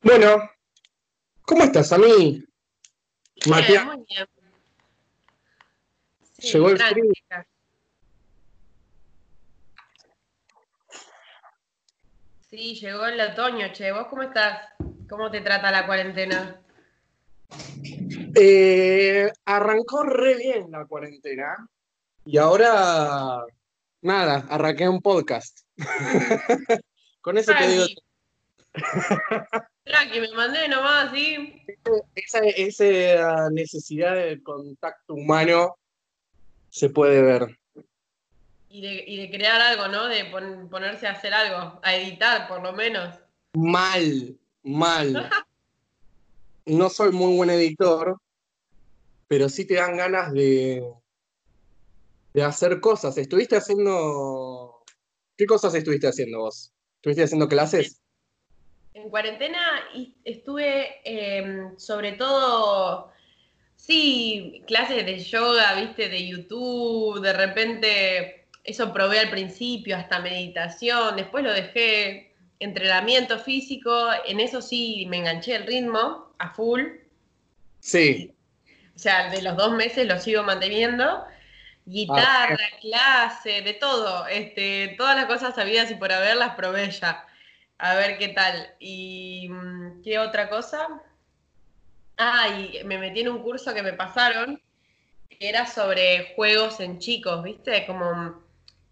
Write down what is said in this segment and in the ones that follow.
Bueno, ¿cómo estás, a mí? Matías. Muy bien. Llegó el frío. Sí, llegó el otoño, che. ¿Vos cómo estás? ¿Cómo te trata la cuarentena? Eh, arrancó re bien la cuarentena y ahora, nada, arranqué un podcast. Con eso te digo. que me mandé nomás, sí. Esa, necesidad de contacto humano se puede ver. Y de, crear algo, ¿no? De ponerse a hacer algo, a editar por lo menos. Mal, mal. no soy muy buen editor, pero sí te dan ganas de, de hacer cosas. ¿Estuviste haciendo... ¿Qué cosas estuviste haciendo vos? ¿Estuviste haciendo clases? En cuarentena estuve em, sobre todo, sí, clases de yoga, viste, de YouTube, de repente eso probé al principio, hasta meditación, después lo dejé, entrenamiento físico, en eso sí me enganché el ritmo a full. Sí. O sea, de los dos meses lo sigo manteniendo. Guitarra, ah, clase, de todo. Este, todas las cosas sabidas y por haberlas probé ya. A ver qué tal. ¿Y mm, qué otra cosa? Ah, y me metí en un curso que me pasaron, que era sobre juegos en chicos, ¿viste? Como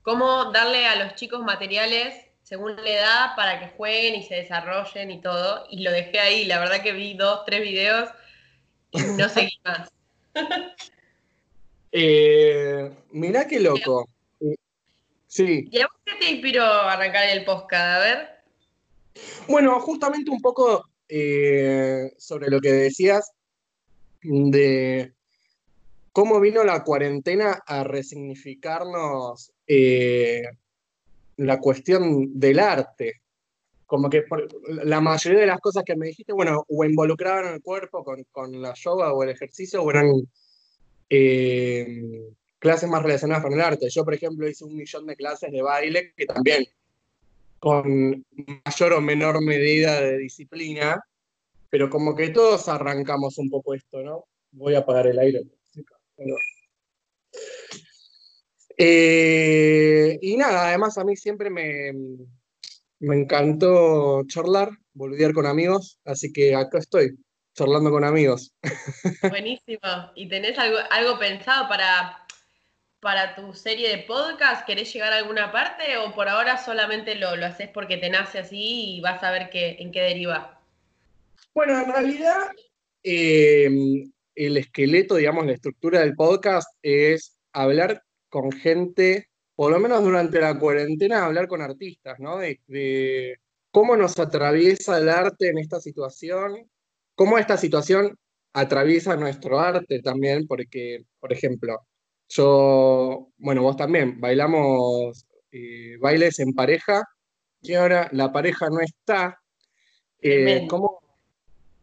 cómo darle a los chicos materiales según la edad para que jueguen y se desarrollen y todo. Y lo dejé ahí. La verdad que vi dos, tres videos y no seguí más. eh, mirá qué loco. Sí. ¿Y a vos qué te inspiró a arrancar el podcast? A ver. Bueno, justamente un poco eh, sobre lo que decías de cómo vino la cuarentena a resignificarnos eh, la cuestión del arte. Como que la mayoría de las cosas que me dijiste, bueno, o involucraban el cuerpo con, la yoga o el ejercicio, o eran eh, clases más relacionadas con el arte. Yo, por ejemplo, hice un millón de clases de baile que también con mayor o menor medida de disciplina, pero como que todos arrancamos un poco esto, ¿no? Voy a apagar el aire. Eh, y nada, además a mí siempre me, me encantó charlar, volver con amigos, así que acá estoy, charlando con amigos. Buenísimo. ¿Y tenés algo, algo pensado para para tu serie de podcast? ¿Querés llegar a alguna parte o por ahora solamente lo, lo haces porque te nace así y vas a ver qué, en qué deriva? Bueno, en realidad eh, el esqueleto, digamos, la estructura del podcast es hablar con gente, por lo menos durante la cuarentena, hablar con artistas, ¿no? De, de cómo nos atraviesa el arte en esta situación, cómo esta situación atraviesa nuestro arte también, porque, por ejemplo, yo, bueno, vos también, bailamos eh, bailes en pareja y ahora la pareja no está. Eh, ¿cómo,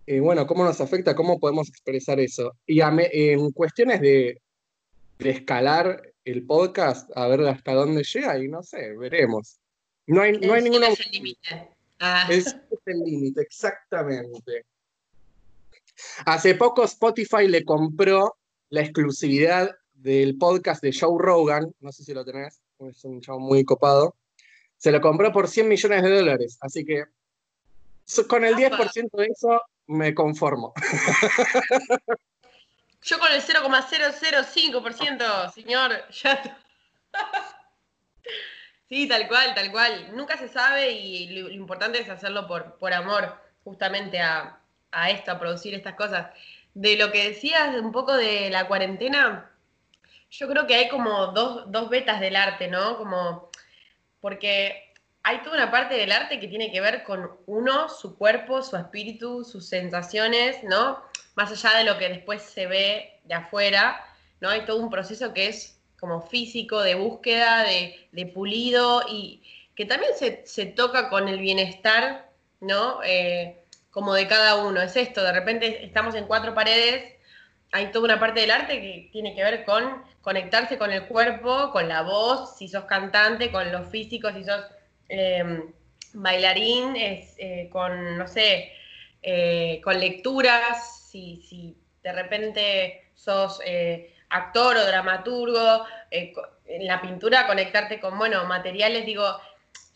eh, bueno, ¿cómo nos afecta? ¿Cómo podemos expresar eso? Y en cuestiones de, escalar el podcast, a ver hasta dónde llega, y no sé, veremos. No hay, no hay ninguna. Es el límite. Ah. Es el límite, exactamente. Hace poco Spotify le compró la exclusividad del podcast de Joe Rogan, no sé si lo tenés, es un chavo muy copado, se lo compró por 100 millones de dólares, así que con el 10% de eso me conformo. Yo con el 0,005%, señor, ya... Sí, tal cual, tal cual. Nunca se sabe y lo, importante es hacerlo por, por amor, justamente a, a esto, a producir estas cosas. De lo que decías un poco de la cuarentena, yo creo que hay como dos, dos vetas del arte, ¿no? Como, porque hay toda una parte del arte que tiene que ver con uno, su cuerpo, su espíritu, sus sensaciones, ¿no? Más allá de lo que después se ve de afuera, ¿no? Hay todo un proceso que es como físico, de búsqueda, de, pulido y que también se, toca con el bienestar, ¿no? Eh, como de cada uno. Es esto, de repente estamos en cuatro paredes, hay toda una parte del arte que tiene que ver con conectarse con el cuerpo, con la voz, si sos cantante, con lo físico, si sos em, bailarín, eh, con, no sé, eh, con lecturas, si, si, de repente sos eh, actor o dramaturgo, en la pintura conectarte con, bueno, materiales, digo,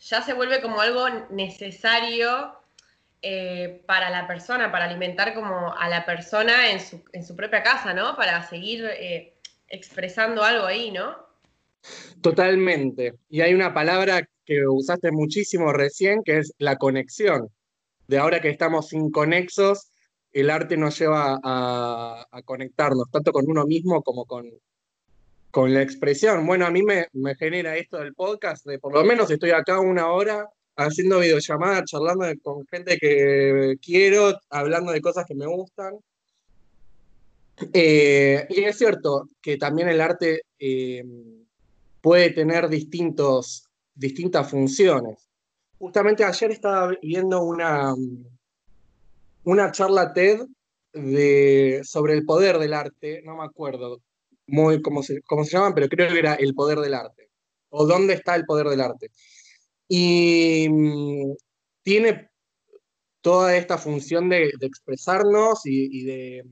ya se vuelve como algo necesario para la persona, para alimentar como a la persona en su, en su propia casa, ¿no? Para seguir expresando algo ahí, ¿no? Totalmente. Y hay una palabra que usaste muchísimo recién, que es la conexión. De ahora que estamos inconexos, el arte nos lleva a, conectarnos, tanto con uno mismo como con, con la expresión. Bueno, a mí me, genera esto del podcast, de por lo menos estoy acá una hora haciendo videollamadas, charlando con gente que quiero, hablando de cosas que me gustan. Eh, y es cierto que también el arte eh, puede tener distintos, distintas funciones. Justamente ayer estaba viendo una, una charla TED de, sobre el poder del arte, no me acuerdo muy cómo se, cómo se llaman, pero creo que era el poder del arte, o dónde está el poder del arte. Y mm, tiene toda esta función de, expresarnos y de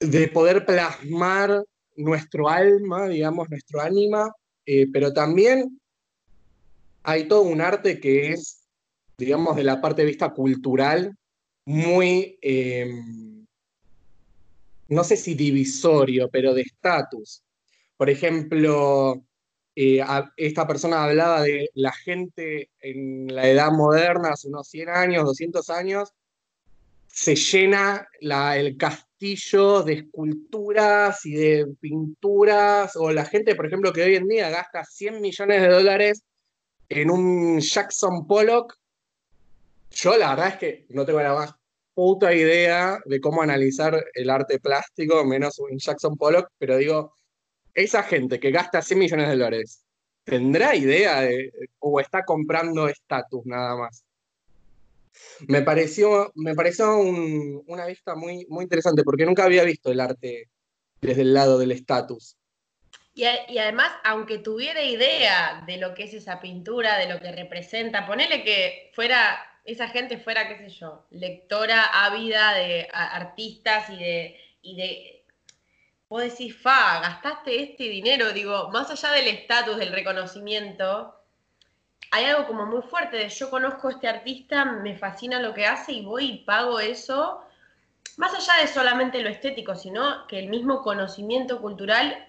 de poder plasmar nuestro alma, digamos, nuestro ánima, eh, pero también hay todo un arte que es, digamos, de la parte de vista cultural, muy, em, no sé si divisorio, pero de estatus. Por ejemplo, eh, esta persona hablaba de la gente en la edad moderna, hace unos 100 años, 200 años, se llena el castillo de esculturas y de pinturas, o la gente, por ejemplo, que hoy en día gasta 100 millones de dólares en un Jackson Pollock. Yo la verdad es que no tengo la más puta idea de cómo analizar el arte plástico, menos un Jackson Pollock, pero digo, esa gente que gasta 100 millones de dólares, ¿tendrá idea de, o está comprando estatus nada más? me pareció, me pareció una vista muy, muy interesante, porque nunca había visto el arte desde el lado del estatus. Y, además, aunque tuviera idea de lo que es esa pintura, de lo que representa, ponele que fuera, esa gente fuera, qué sé yo, lectora ávida de artistas y de vos decís, fa, gastaste este dinero, digo, más allá del estatus, del reconocimiento, hay algo como muy fuerte de yo conozco a este artista, me fascina lo que hace y voy y pago eso, más allá de solamente lo estético, sino que el mismo conocimiento cultural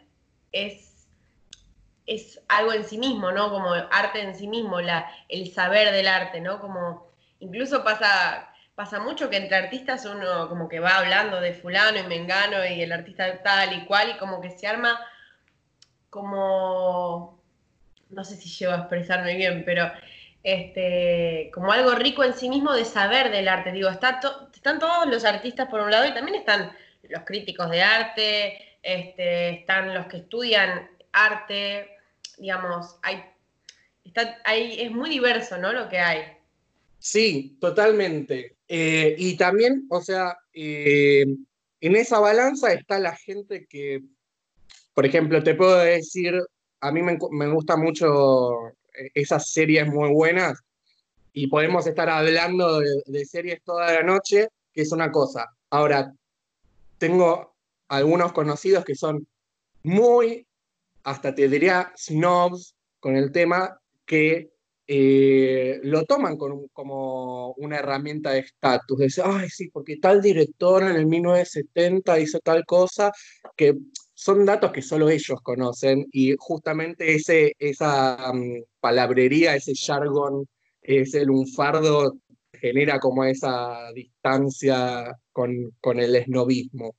es, es algo en sí mismo, ¿no? Como arte en sí mismo, la, el saber del arte, ¿no? Como incluso pasa, pasa mucho que entre artistas uno como que va hablando de fulano y mengano y el artista tal y cual y como que se arma como no sé si llevo a expresarme bien, pero este, como algo rico en sí mismo de saber del arte. Digo, están todos los artistas por un lado y también están los críticos de arte, este, están los que estudian arte, digamos, hay, es muy diverso, ¿no? Lo que hay. Sí, totalmente. Eh, y también, o sea, eh, en esa balanza está la gente que, por ejemplo, te puedo decir a mí me, me gustan mucho eh, esas series muy buenas y podemos estar hablando de, series toda la noche, que es una cosa. Ahora, tengo algunos conocidos que son muy, hasta te diría, snobs con el tema, que eh, lo toman como una herramienta de estatus. Dicen, ay, sí, porque tal director en el 1970 hizo tal cosa, que son datos que solo ellos conocen y justamente ese, esa mm, palabrería, ese jargon, ese lunfardo genera como esa distancia con, el esnovismo.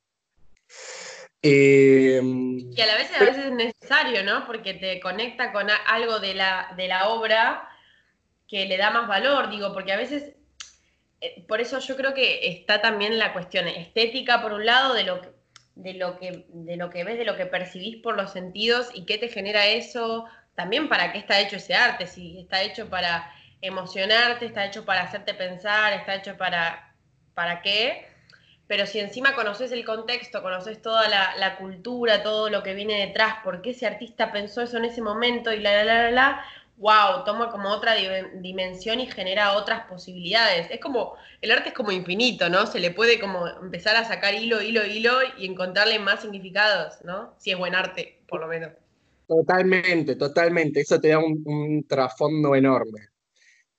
Em, y a la vez a veces es necesario, ¿no? Porque te conecta con algo de la, de la obra que le da más valor, digo, porque a veces, eh, por eso yo creo que está también la cuestión estética, por un lado, de lo que de lo que, de lo que ves, de lo que percibís por los sentidos y qué te genera eso, también para qué está hecho ese arte, si está hecho para emocionarte, está hecho para hacerte pensar, está hecho para, para qué, pero si encima conoces el contexto, conoces toda la, cultura, todo lo que viene detrás, por qué ese artista pensó eso en ese momento y la, la, la, la, wow, toma como otra dimensión y genera otras posibilidades. Es como, el arte es como infinito, ¿no? Se le puede como empezar a sacar hilo, hilo, hilo y encontrarle más significados, ¿no? Si es buen arte, por lo menos. Totalmente, totalmente. Eso te da un, trasfondo enorme.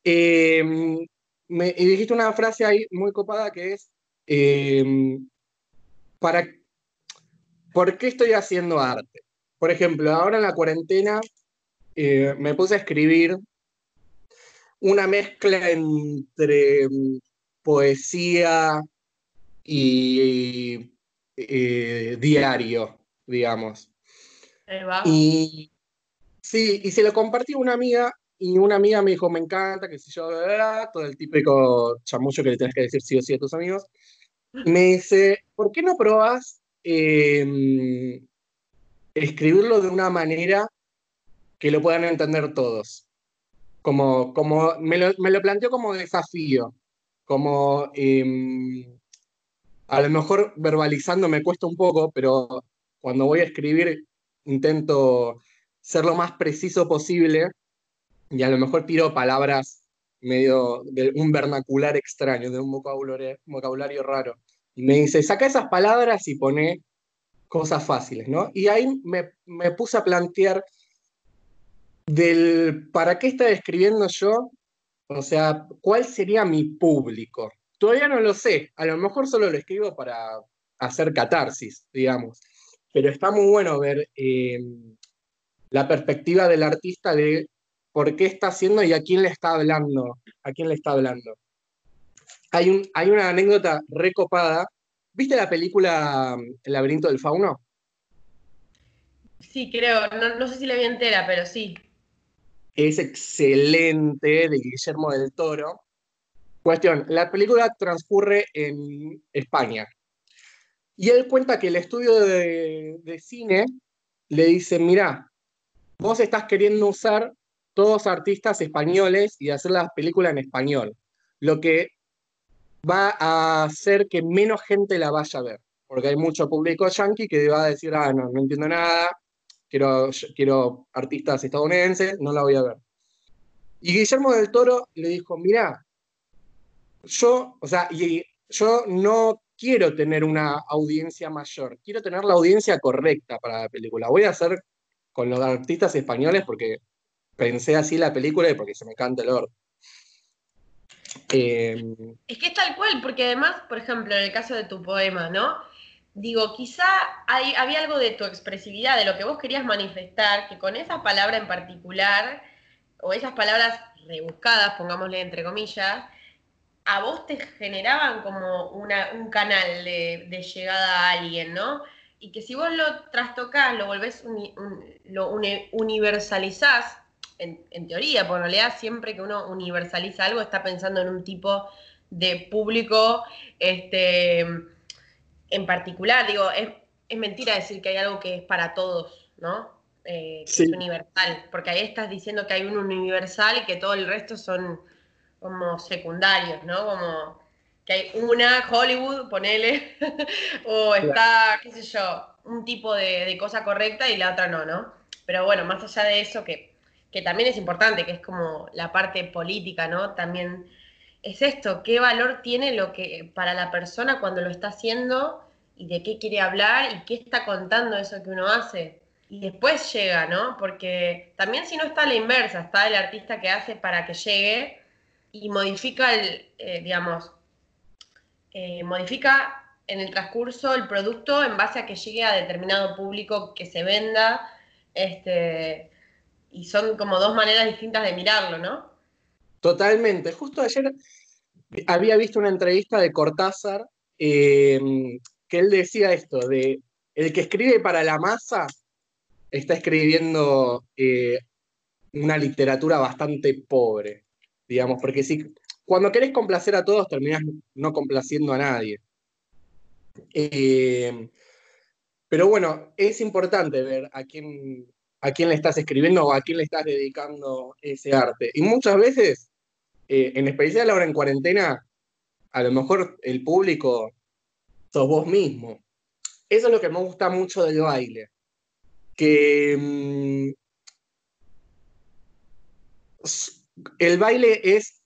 Em, me, y dijiste una frase ahí muy copada que es, em, para, ¿por qué estoy haciendo arte? Por ejemplo, ahora en la cuarentena eh, me puse a escribir una mezcla entre mm, poesía y eh, diario, digamos. Y sí, y se lo compartí a una amiga y una amiga me dijo, me encanta, que si yo, todo el típico chamullo que le tienes que decir sí o sí a tus amigos. Me dice, ¿por qué no probas em, escribirlo de una manera que lo puedan entender todos. Como, como me, lo, me planteo como desafío, como em, a lo mejor verbalizando me cuesta un poco, pero cuando voy a escribir intento ser lo más preciso posible y a lo mejor tiro palabras medio de un vernacular extraño, de un vocabulario, vocabulario raro. Y me dice, saca esas palabras y pone cosas fáciles, ¿no? Y ahí me, me puse a plantear del para qué estaba escribiendo yo, o sea, cuál sería mi público. Todavía no lo sé, a lo mejor solo lo escribo para hacer catarsis, digamos, pero está muy bueno ver em, la perspectiva del artista de por qué está haciendo y a quién le está hablando, a quién le está hablando. Hay, un, hay una anécdota recopada. ¿Viste la película El laberinto del fauno? Sí, creo. No, no sé si la vi entera, pero sí es excelente de Guillermo del Toro. Cuestión, la película transcurre en España. Y él cuenta que el estudio de, cine le dice, mira, vos estás queriendo usar todos artistas españoles y hacer las películas en español, lo que va a hacer que menos gente la vaya a ver, porque hay mucho público yankee que va a decir, ah, no, no entiendo nada, quiero, quiero artistas estadounidenses, no la voy a ver. Y Guillermo del Toro le dijo, mira, yo, o sea, y yo no quiero tener una audiencia mayor, quiero tener la audiencia correcta para la película. Voy a hacer con los artistas españoles porque pensé así la película y porque se me canta el orden. Em, es que es tal cual, porque además, por ejemplo, en el caso de tu poema, ¿no? Digo, quizá había algo de tu expresividad, de lo que vos querías manifestar, que con esa palabra en particular, o esas palabras rebuscadas, pongámosle entre comillas, a vos te generaban como un canal de, llegada a alguien, ¿no? Y que si vos lo trastocás, lo volvés, lo universalizás, en, en, teoría, porque en realidad siempre que uno universaliza algo está pensando en un tipo de público, este en particular, digo, es, mentira decir que hay algo que es para todos, ¿no? Eh, que es universal, porque ahí estás diciendo que hay un universal y que todo el resto son como secundarios, ¿no? Como que hay una Hollywood, ponele, o está, qué sé yo, un tipo de, cosa correcta y la otra no, ¿no? Pero bueno, más allá de eso, que, que también es importante, que es como la parte política, ¿no? También es esto, qué valor tiene lo que para la persona cuando lo está haciendo y de qué quiere hablar y qué está contando eso que uno hace. Y después llega, ¿no? Porque también si no está la inversa, está el artista que hace para que llegue y modifica el, eh, digamos, eh, modifica en el transcurso el producto en base a que llegue a determinado público que se venda, este, y son como dos maneras distintas de mirarlo, ¿no? Totalmente. Justo ayer había visto una entrevista de Cortázar em, que él decía esto, de el que escribe para la masa está escribiendo eh, una literatura bastante pobre, digamos, porque si cuando querés complacer a todos terminás no complaciendo a nadie. Em, pero bueno, es importante ver a quién, a quién le estás escribiendo o a quién le estás dedicando ese arte. Y muchas veces eh, en especial ahora en cuarentena, a lo mejor el público sos vos mismo. Eso es lo que me gusta mucho del baile. Que mm, el baile es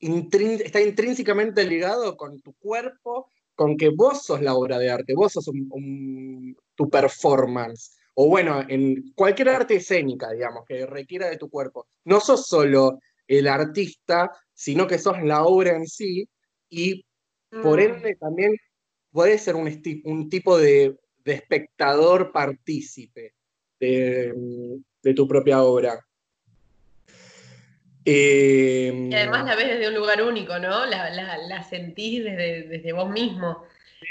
está intrínsecamente ligado con tu cuerpo, con que vos sos la obra de arte, vos sos tu performance. O bueno, en cualquier arte escénica, digamos, que requiera de tu cuerpo. No sos solo el artista, sino que sos la obra en sí y por mm. ende también puedes ser un, un tipo de, espectador partícipe de tu propia obra. Em, y además la ves desde un lugar único, ¿no? La, sentís desde, vos mismo.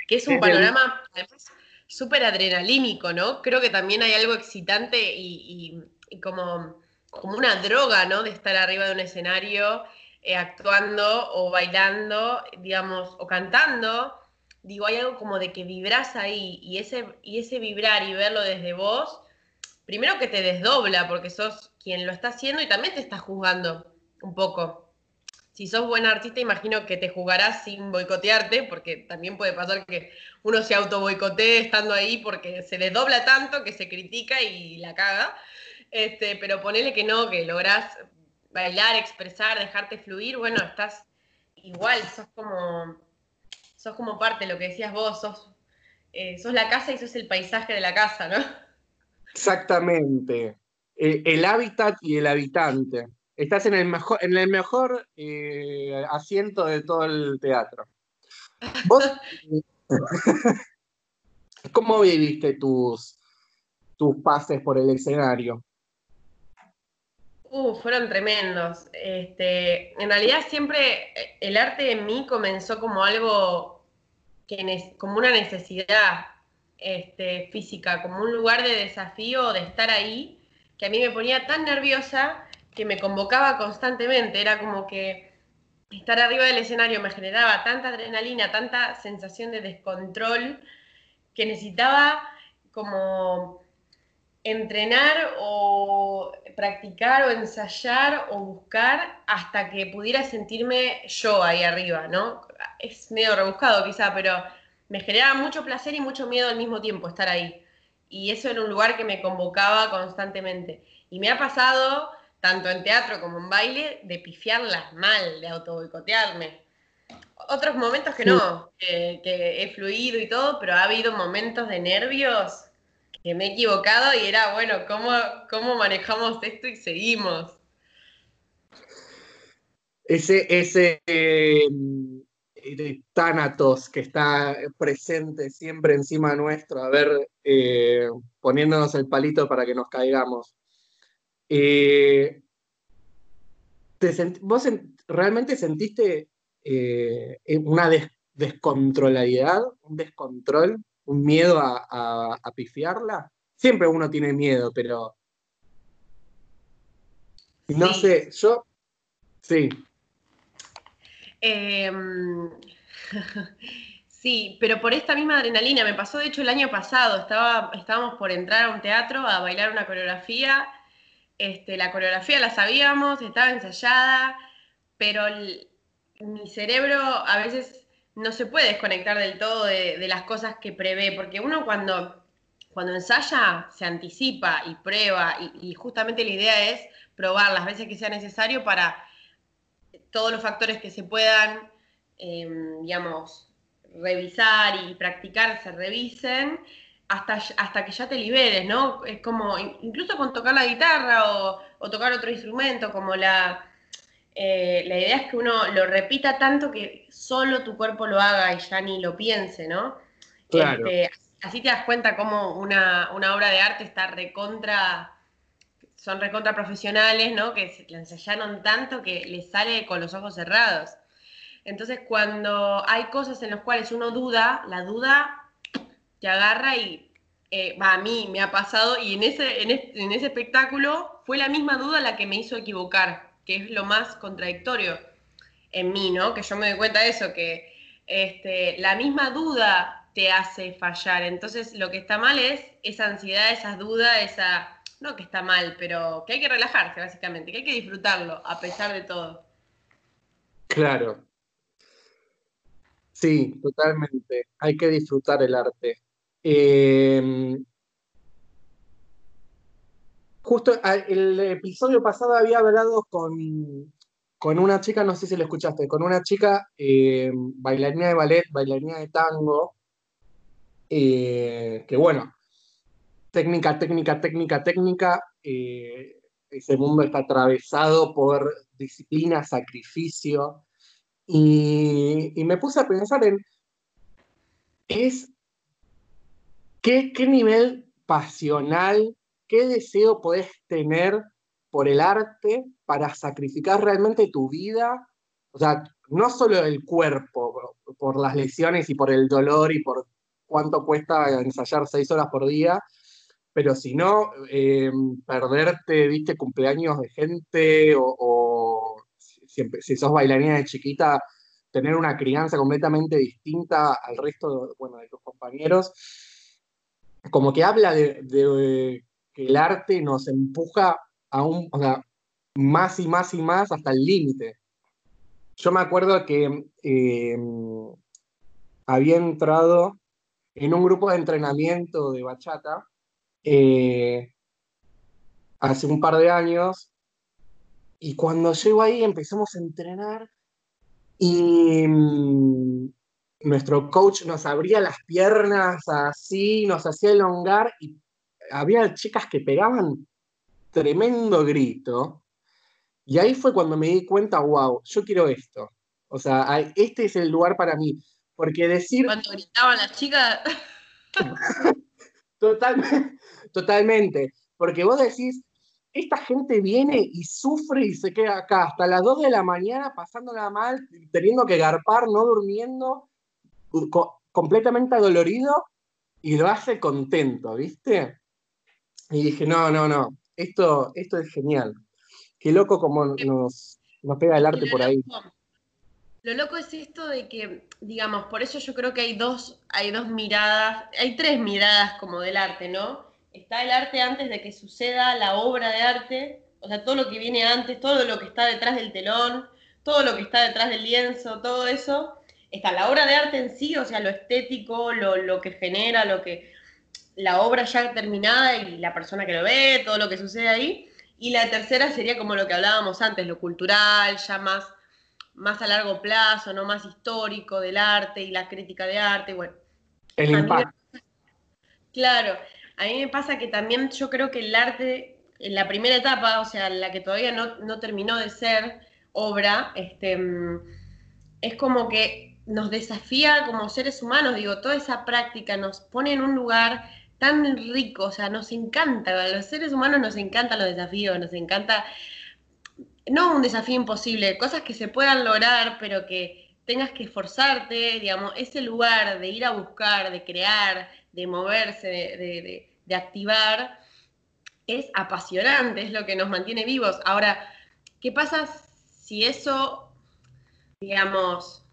Que es un panorama súper adrenalínico, ¿no? Creo que también hay algo excitante y, como, como, una droga, ¿no? De estar arriba de un escenario eh, actuando o bailando, digamos, o cantando. Digo, hay algo como de que vibrás ahí y ese, y ese vibrar y verlo desde vos, primero que te desdobla porque sos quien lo está haciendo y también te está juzgando un poco. Si sos buen artista, imagino que te jugarás sin boicotearte, porque también puede pasar que uno se auto boicotee estando ahí porque se le tanto que se critica y la caga. Este, pero ponele que no, que lográs bailar, expresar, dejarte fluir, bueno, estás igual, sos como, sos como parte de lo que decías vos, sos, eh, sos la casa y sos el paisaje de la casa, ¿no? Exactamente. El hábitat y el habitante. Estás en el mejor, en el mejor eh, asiento de todo el teatro. ¿Cómo viviste tus, tus pases por el escenario? Uh, fueron tremendos. Este, en realidad siempre eh, el arte en mí comenzó como algo que como una necesidad este, física, como un lugar de desafío de estar ahí que a mí me ponía tan nerviosa que me convocaba constantemente. Era como que estar arriba del escenario me generaba tanta adrenalina, tanta sensación de descontrol, que necesitaba como entrenar o practicar o ensayar o buscar hasta que pudiera sentirme yo ahí arriba, ¿no? Es medio rebuscado quizá, pero me generaba mucho placer y mucho miedo al mismo tiempo estar ahí y eso era un lugar que me convocaba constantemente. Y me ha pasado, tanto en teatro como en baile, de pifiarlas mal, de autoboicotearme. Otros momentos que no, que, he fluido y todo, pero ha habido momentos de nervios que me he equivocado y era, bueno, ¿cómo, cómo manejamos esto y seguimos? Ese, ese eh, de Thanatos que está presente siempre encima nuestro, a ver, eh, poniéndonos el palito para que nos caigamos. Eh, ¿Vos realmente sentiste eh, una descontrolabilidad, un descontrol, un miedo a, pifiarla? Siempre uno tiene miedo, pero... No sé, yo... Sí. Em, sí, pero por esta misma adrenalina, me pasó de hecho el año pasado, estaba, estábamos por entrar a un teatro a bailar una coreografía, este, la coreografía la sabíamos, estaba ensayada, pero mi cerebro a veces no se puede desconectar del todo de, las cosas que prevé, porque uno cuando, cuando ensaya se anticipa y prueba, y justamente la idea es probar las veces que sea necesario para todos los factores que se puedan, em, digamos, revisar y practicar se revisen hasta, hasta que ya te liberes, ¿no? Es como, incluso con tocar la guitarra o, tocar otro instrumento, como la, eh, la idea es que uno lo repita tanto que solo tu cuerpo lo haga y ya ni lo piense, ¿no? Claro. Este, así te das cuenta cómo una, una obra de arte está recontra son recontra profesionales, ¿no? Que se la ensayaron tanto que les sale con los ojos cerrados. Entonces, cuando hay cosas en las cuales uno duda, la duda te agarra y eh, a mí me ha pasado y en ese, en, ese espectáculo fue la misma duda la que me hizo equivocar, que es lo más contradictorio en mí, ¿no? Que yo me doy cuenta de eso, que este, la misma duda te hace fallar. Entonces, lo que está mal es esa ansiedad, esa duda, esa no que está mal, pero que hay que relajarse básicamente, que hay que disfrutarlo a pesar de todo. Claro. Sí, totalmente. Hay que disfrutar el arte. Em, justo ah, el episodio pasado había hablado con, con una chica, no sé si lo escuchaste, con una chica eh, bailarina de ballet, bailarina de tango, eh, que bueno, técnica, técnica, técnica, técnica, eh, ese mundo está atravesado por disciplina, sacrificio, y, me puse a pensar en, es, ¿qué, qué nivel pasional, qué deseo podés tener por el arte para sacrificar realmente tu vida, o sea, no solo el cuerpo, por las lesiones y por el dolor y por cuánto cuesta ensayar seis horas por día, pero si eh, perderte, viste, cumpleaños de gente o, si, sos bailarina de chiquita, tener una crianza completamente distinta al resto de, bueno, de tus compañeros, como que habla de, que el arte nos empuja o sea, más y más y más hasta el límite. Yo me acuerdo que eh, había entrado en un grupo de entrenamiento de bachata eh, hace un par de años y cuando llego ahí empezamos a entrenar y mm, nuestro coach nos abría las piernas así, nos hacía elongar y había chicas que pegaban tremendo grito. Y ahí fue cuando me di cuenta, wow, yo quiero esto. O sea, este es el lugar para mí. Porque decir. Cuando gritaban las chicas. totalmente, totalmente. Porque vos decís, esta gente viene y sufre y se queda acá hasta las 2 de la mañana pasándola mal, teniendo que garpar, no durmiendo, completamente adolorido y lo hace contento, ¿viste? Y dije, no, no, no, esto, esto es genial. Qué loco como nos, nos pega el arte por ahí. lo loco es esto de que, digamos, por eso yo creo que hay dos, hay dos miradas, hay tres miradas como del arte, ¿no? Está el arte antes de que suceda la obra de arte, o sea, todo lo que viene antes, todo lo que está detrás del telón, todo lo que está detrás del lienzo, todo eso. Está la obra de arte en sí, o sea, lo estético, lo, lo que genera, lo que, la obra ya terminada y la persona que lo ve, todo lo que sucede ahí. Y la tercera sería como lo que hablábamos antes, lo cultural, ya más, más a largo plazo, no más histórico del arte y la crítica de arte. Bueno, el impacto. claro, a mí me pasa que también yo creo que el arte, en la primera etapa, o sea, la que todavía no, no terminó de ser obra, este, mm, es como que nos desafía como seres humanos, digo, toda esa práctica nos pone en un lugar tan rico, o sea, nos encanta, a los seres humanos nos encantan los desafíos, nos encanta, no un desafío imposible, cosas que se puedan lograr, pero que tengas que esforzarte, digamos, ese lugar de ir a buscar, de crear, de moverse, de, de activar, es apasionante, es lo que nos mantiene vivos. Ahora, ¿qué pasa si eso, digamos,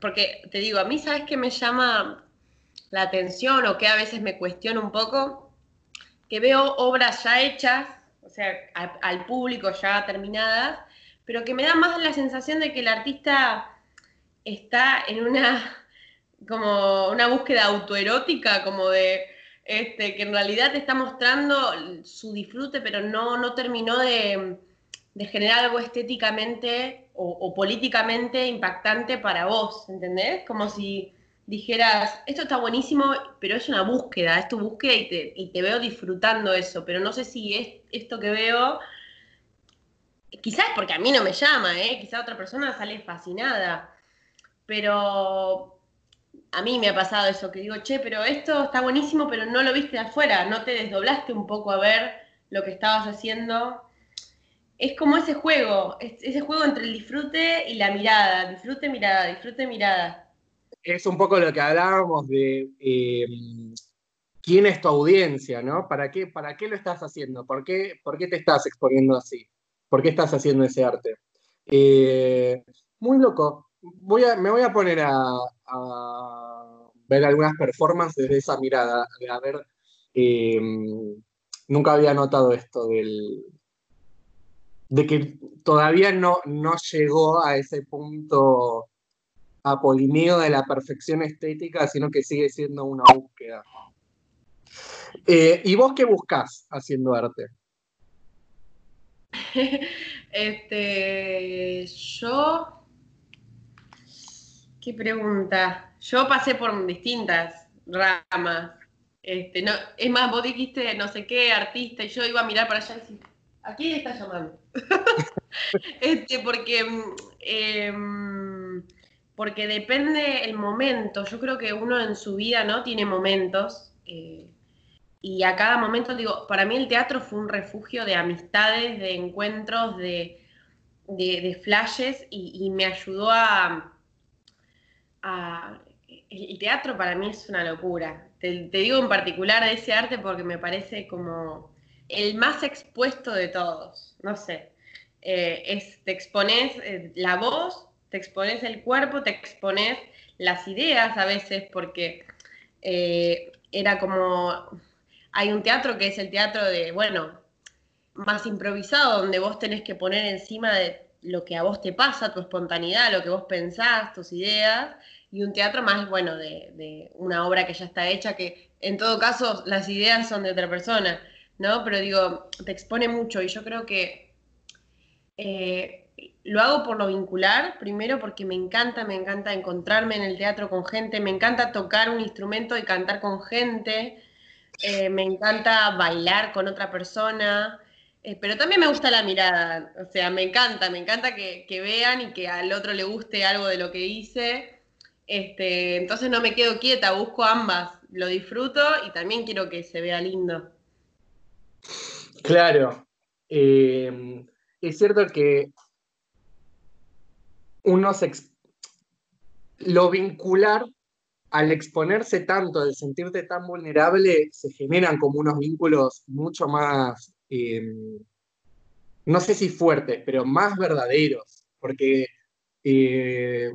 porque te digo, a mí sabes que me llama la atención o que a veces me cuestiono un poco, que veo obras ya hechas, o sea, al público ya terminadas, pero que me da más la sensación de que el artista está en una como una búsqueda autoerótica, como de este, que en realidad te está mostrando su disfrute, pero no, no terminó de, generar algo estéticamente o, o, políticamente impactante para vos, ¿entendés? Como si dijeras, esto está buenísimo, pero es una búsqueda, es tu búsqueda y te, veo disfrutando eso, pero no sé si es esto que veo, quizás porque a mí no me llama, ¿eh? quizás otra persona sale fascinada, pero a mí me ha pasado eso, que digo, che, pero esto está buenísimo, pero no lo viste de afuera, no te desdoblaste un poco a ver lo que estabas haciendo. Es como ese juego, ese juego entre el disfrute y la mirada, disfrute, mirada, disfrute, mirada es un poco lo que hablábamos de eh, quién es tu audiencia, ¿no? ¿Para qué, ¿Para qué lo estás haciendo? ¿Por qué, ¿Por qué te estás exponiendo así? ¿Por qué estás haciendo ese arte? Eh, muy loco. Voy a, me voy a poner a, ver algunas performances desde esa mirada. A ver, eh, nunca había notado esto del, de que todavía no, no llegó a ese punto apolineo de la perfección estética, sino que sigue siendo una búsqueda. Eh, ¿Y vos qué buscas haciendo arte? este, yo, qué pregunta. Yo pasé por distintas ramas. Este, no, es más, vos dijiste no sé qué artista y yo iba a mirar para allá y decir, ¿a quién está llamando? este, porque, em, porque depende el momento. Yo creo que uno en su vida no tiene momentos. Eh, y a cada momento, digo, para mí el teatro fue un refugio de amistades, de encuentros, de, de, flashes y, me ayudó a, El teatro para mí es una locura. Te, digo en particular de ese arte porque me parece como el más expuesto de todos. No sé. Eh, te expones eh, la voz, te expones el cuerpo, te expones las ideas a veces porque eh, era como hay un teatro que es el teatro de, bueno, más improvisado, donde vos tenés que poner encima de lo que a vos te pasa, tu espontaneidad, lo que vos pensás, tus ideas, y un teatro más, bueno, de, una obra que ya está hecha, que en todo caso las ideas son de otra persona, ¿no? Pero digo, te expone mucho y yo creo que eh, lo hago por lo vincular, primero porque me encanta, me encanta encontrarme en el teatro con gente, me encanta tocar un instrumento y cantar con gente, eh, me encanta bailar con otra persona, eh, pero también me gusta la mirada, o sea, me encanta, me encanta que, vean y que al otro le guste algo de lo que hice. Este, entonces no me quedo quieta, busco ambas, lo disfruto y también quiero que se vea lindo. Claro, eh, es cierto que uno se... Lo vincular al exponerse tanto, al sentirte tan vulnerable, se generan como unos vínculos mucho más, em, no sé si fuertes, pero más verdaderos, porque eh,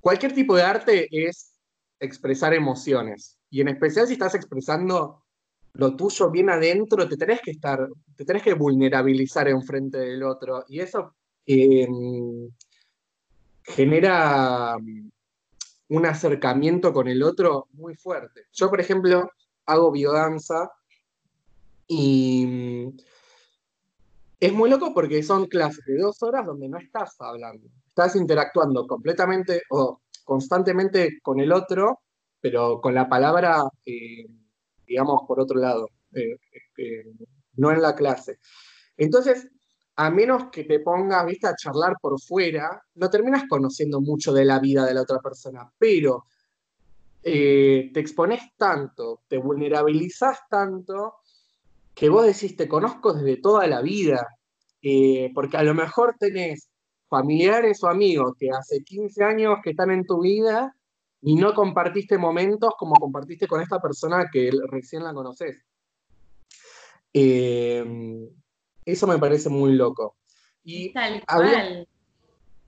cualquier tipo de arte es expresar emociones, y en especial si estás expresando lo tuyo bien adentro, te tenés que estar, te tenés que vulnerabilizar enfrente del otro, y eso em, genera un acercamiento con el otro muy fuerte. Yo, por ejemplo, hago biodanza y mm, es muy loco porque son clases de dos horas donde no estás hablando, estás interactuando completamente o constantemente con el otro, pero con la palabra, eh, digamos, por otro lado, eh, eh, no en la clase. Entonces, a menos que te pongas, viste, a charlar por fuera, no terminas conociendo mucho de la vida de la otra persona, pero eh, te expones tanto, te vulnerabilizas tanto, que vos decís, te conozco desde toda la vida, eh, porque a lo mejor tenés familiares o amigos que hace 15 años que están en tu vida y no compartiste momentos como compartiste con esta persona que recién la conoces. Eh, eso me parece muy loco. Y Tal cual.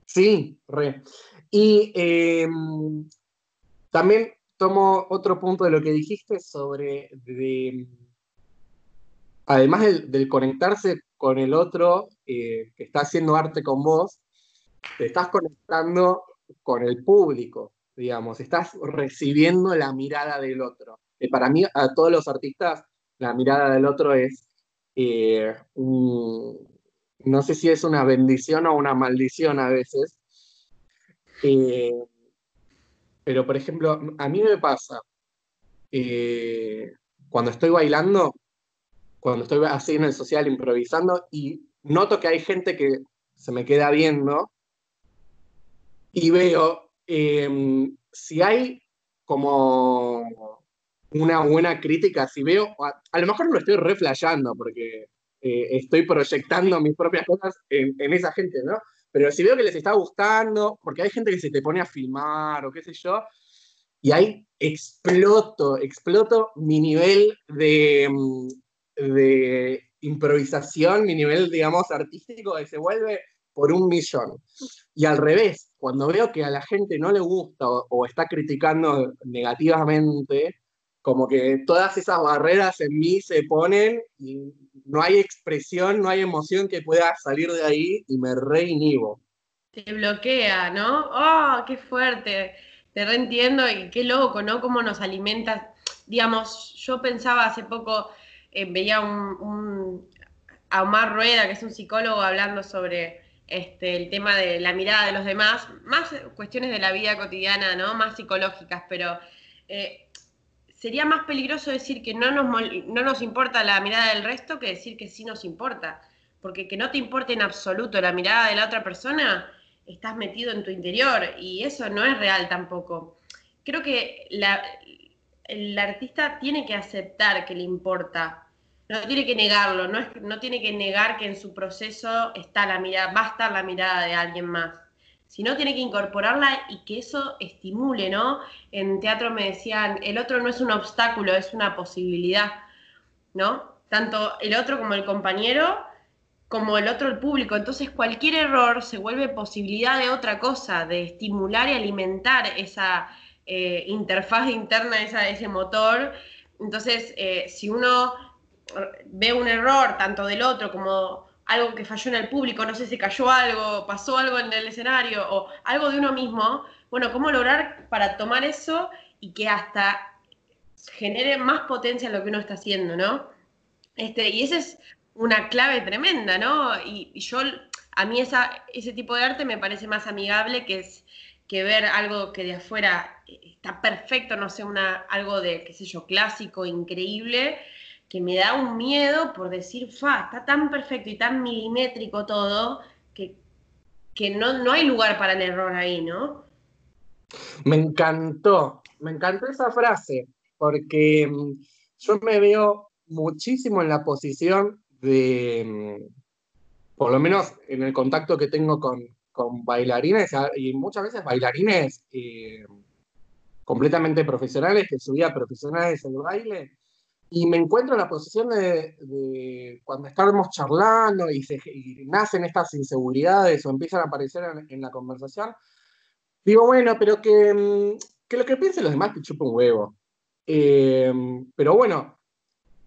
Sí, re. Y em, también tomo otro punto de lo que dijiste sobre, además del, conectarse con el otro eh, que está haciendo arte con vos, te estás conectando con el público, digamos, estás recibiendo la mirada del otro. para mí, a todos los artistas, la mirada del otro es eh, no sé si es una bendición o una maldición a veces. Eh, pero, por ejemplo, a mí me pasa, eh, cuando estoy bailando, cuando estoy así en el social improvisando y noto que hay gente que se me queda viendo y veo si hay como una buena crítica, si veo, a, lo mejor lo estoy reflejando porque eh, estoy proyectando mis propias cosas en, esa gente, ¿no? Pero si veo que les está gustando, porque hay gente que se te pone a filmar o qué sé yo, y ahí exploto, exploto mi nivel de, mm, de improvisación, mi nivel, digamos, artístico, que se vuelve por un millón. Y al revés, cuando veo que a la gente no le gusta o está criticando negativamente, como que todas esas barreras en mí se ponen y no hay expresión, no hay emoción que pueda salir de ahí y me reinhibo. Te bloquea, ¿no? ¡Oh, qué fuerte! Te reentiendo y qué loco, ¿no? Cómo nos alimentas. Digamos, yo pensaba hace poco, eh, veía un, a Omar Rueda, que es un psicólogo, hablando sobre este, el tema de la mirada de los demás, más cuestiones de la vida cotidiana, ¿no? Más psicológicas, pero eh, sería más peligroso decir que no nos, no nos importa la mirada del resto que decir que sí nos importa. Porque que no te importe en absoluto la mirada de la otra persona, estás metido en tu interior y eso no es real tampoco. Creo que el artista tiene que aceptar que le importa, no tiene que negarlo, no, no tiene que negar que en su proceso está la mirada, va a estar la mirada de alguien más sino tiene que incorporarla y que eso estimule, ¿no? En teatro me decían, el otro no es un obstáculo, es una posibilidad, ¿no? Tanto el otro como el compañero, como el otro el público. Entonces cualquier error se vuelve posibilidad de otra cosa, de estimular y alimentar esa eh, interfaz interna, esa, ese motor. Entonces, eh, si uno ve un error tanto del otro como algo que falló en el público, no sé si cayó algo, pasó algo en el escenario o algo de uno mismo, bueno, ¿cómo lograr para tomar eso y que hasta genere más potencia lo que uno está haciendo, ¿no? Este, y esa es una clave tremenda, ¿no? Y, yo, a mí ese tipo de arte me parece más amigable que es que ver algo que de afuera está perfecto, no sé, una, algo de, qué sé yo, clásico, increíble, que me da un miedo por decir, fa, está tan perfecto y tan milimétrico todo, que, que no, no hay lugar para el error ahí, ¿no? Me encantó, me encantó esa frase, porque mm, yo me veo muchísimo en la posición de, mm, por lo menos en el contacto que tengo con, con bailarines, y muchas veces bailarines eh, completamente profesionales, que su vida profesional es el baile, y me encuentro en la posición de, cuando estamos charlando y, nacen estas inseguridades o empiezan a aparecer en, la conversación, digo, bueno, pero que, mm, que, lo que piensen los demás te chupa un huevo. Eh, pero bueno,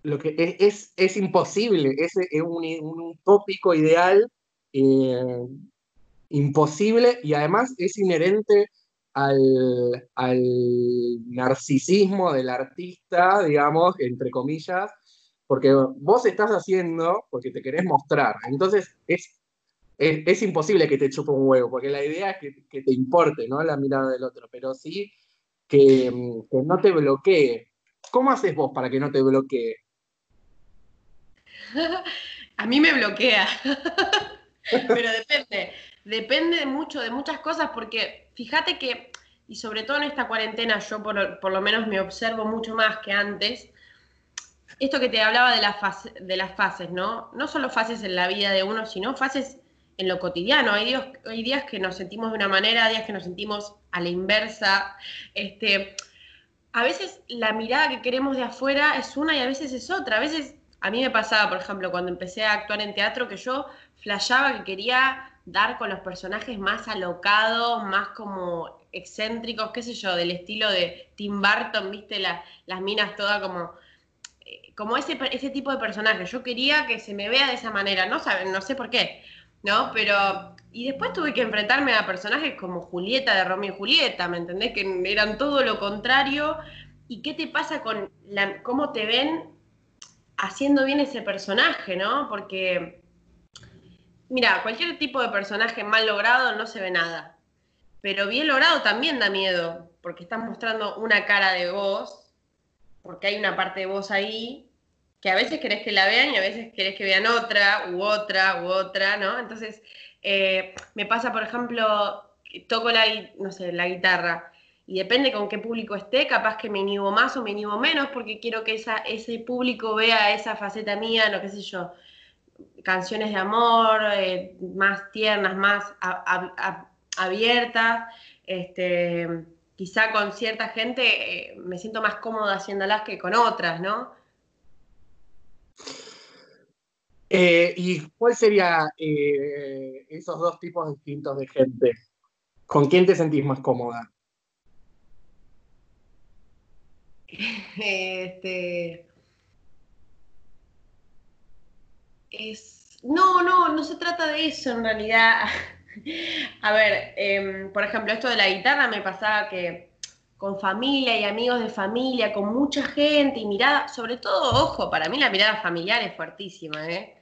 lo que es, es, imposible, es, un, un, tópico ideal eh, imposible y además es inherente al, narcisismo del artista, digamos, entre comillas, porque vos estás haciendo porque te querés mostrar. Entonces es, es, imposible que te chupe un huevo, porque la idea es que, te importe, ¿no? La mirada del otro, pero sí que, que no te bloquee. ¿Cómo haces vos para que no te bloquee? A mí me bloquea. Pero depende, depende mucho de muchas cosas porque fíjate que, y sobre todo en esta cuarentena, yo por, lo menos me observo mucho más que antes, esto que te hablaba de, de las fases, ¿no? No solo fases en la vida de uno, sino fases en lo cotidiano. Hay días, que nos sentimos de una manera, días que nos sentimos a la inversa. Este, a veces la mirada que queremos de afuera es una y a veces es otra. A veces a mí me pasaba, por ejemplo, cuando empecé a actuar en teatro, que yo flashaba que quería dar con los personajes más alocados, más como excéntricos, qué sé yo, del estilo de Tim Burton, viste, las minas todas como, eh, como ese, ese tipo de personaje. Yo quería que se me vea de esa manera, no, no sé por qué, ¿no? Pero, y después tuve que enfrentarme a personajes como Julieta de Romeo y Julieta, ¿me entendés? Que eran todo lo contrario. ¿Y qué te pasa con la, cómo te ven haciendo bien ese personaje, ¿no? Porque, mira, cualquier tipo de personaje mal logrado no se ve nada, pero bien logrado también da miedo, porque estás mostrando una cara de voz, porque hay una parte de voz ahí que a veces querés que la vean y a veces querés que vean otra, u otra, u otra, ¿no? Entonces, eh, me pasa, por ejemplo, toco la, no sé, la guitarra y depende con qué público esté, capaz que me inhibo más o me inhibo menos porque quiero que esa, ese público vea esa faceta mía, no qué sé yo, canciones de amor, eh, más tiernas, más abiertas, este, quizá con cierta gente eh, me siento más cómoda haciéndolas que con otras, ¿no? Eh, ¿Y cuál sería esos dos tipos distintos de gente? ¿Con quién te sentís más cómoda? Este, es, no, no, no se trata de eso en realidad. A ver, em, por ejemplo, esto de la guitarra me pasaba que con familia y amigos de familia, con mucha gente y mirada, sobre todo, ojo, para mí la mirada familiar es fuertísima, ¿eh?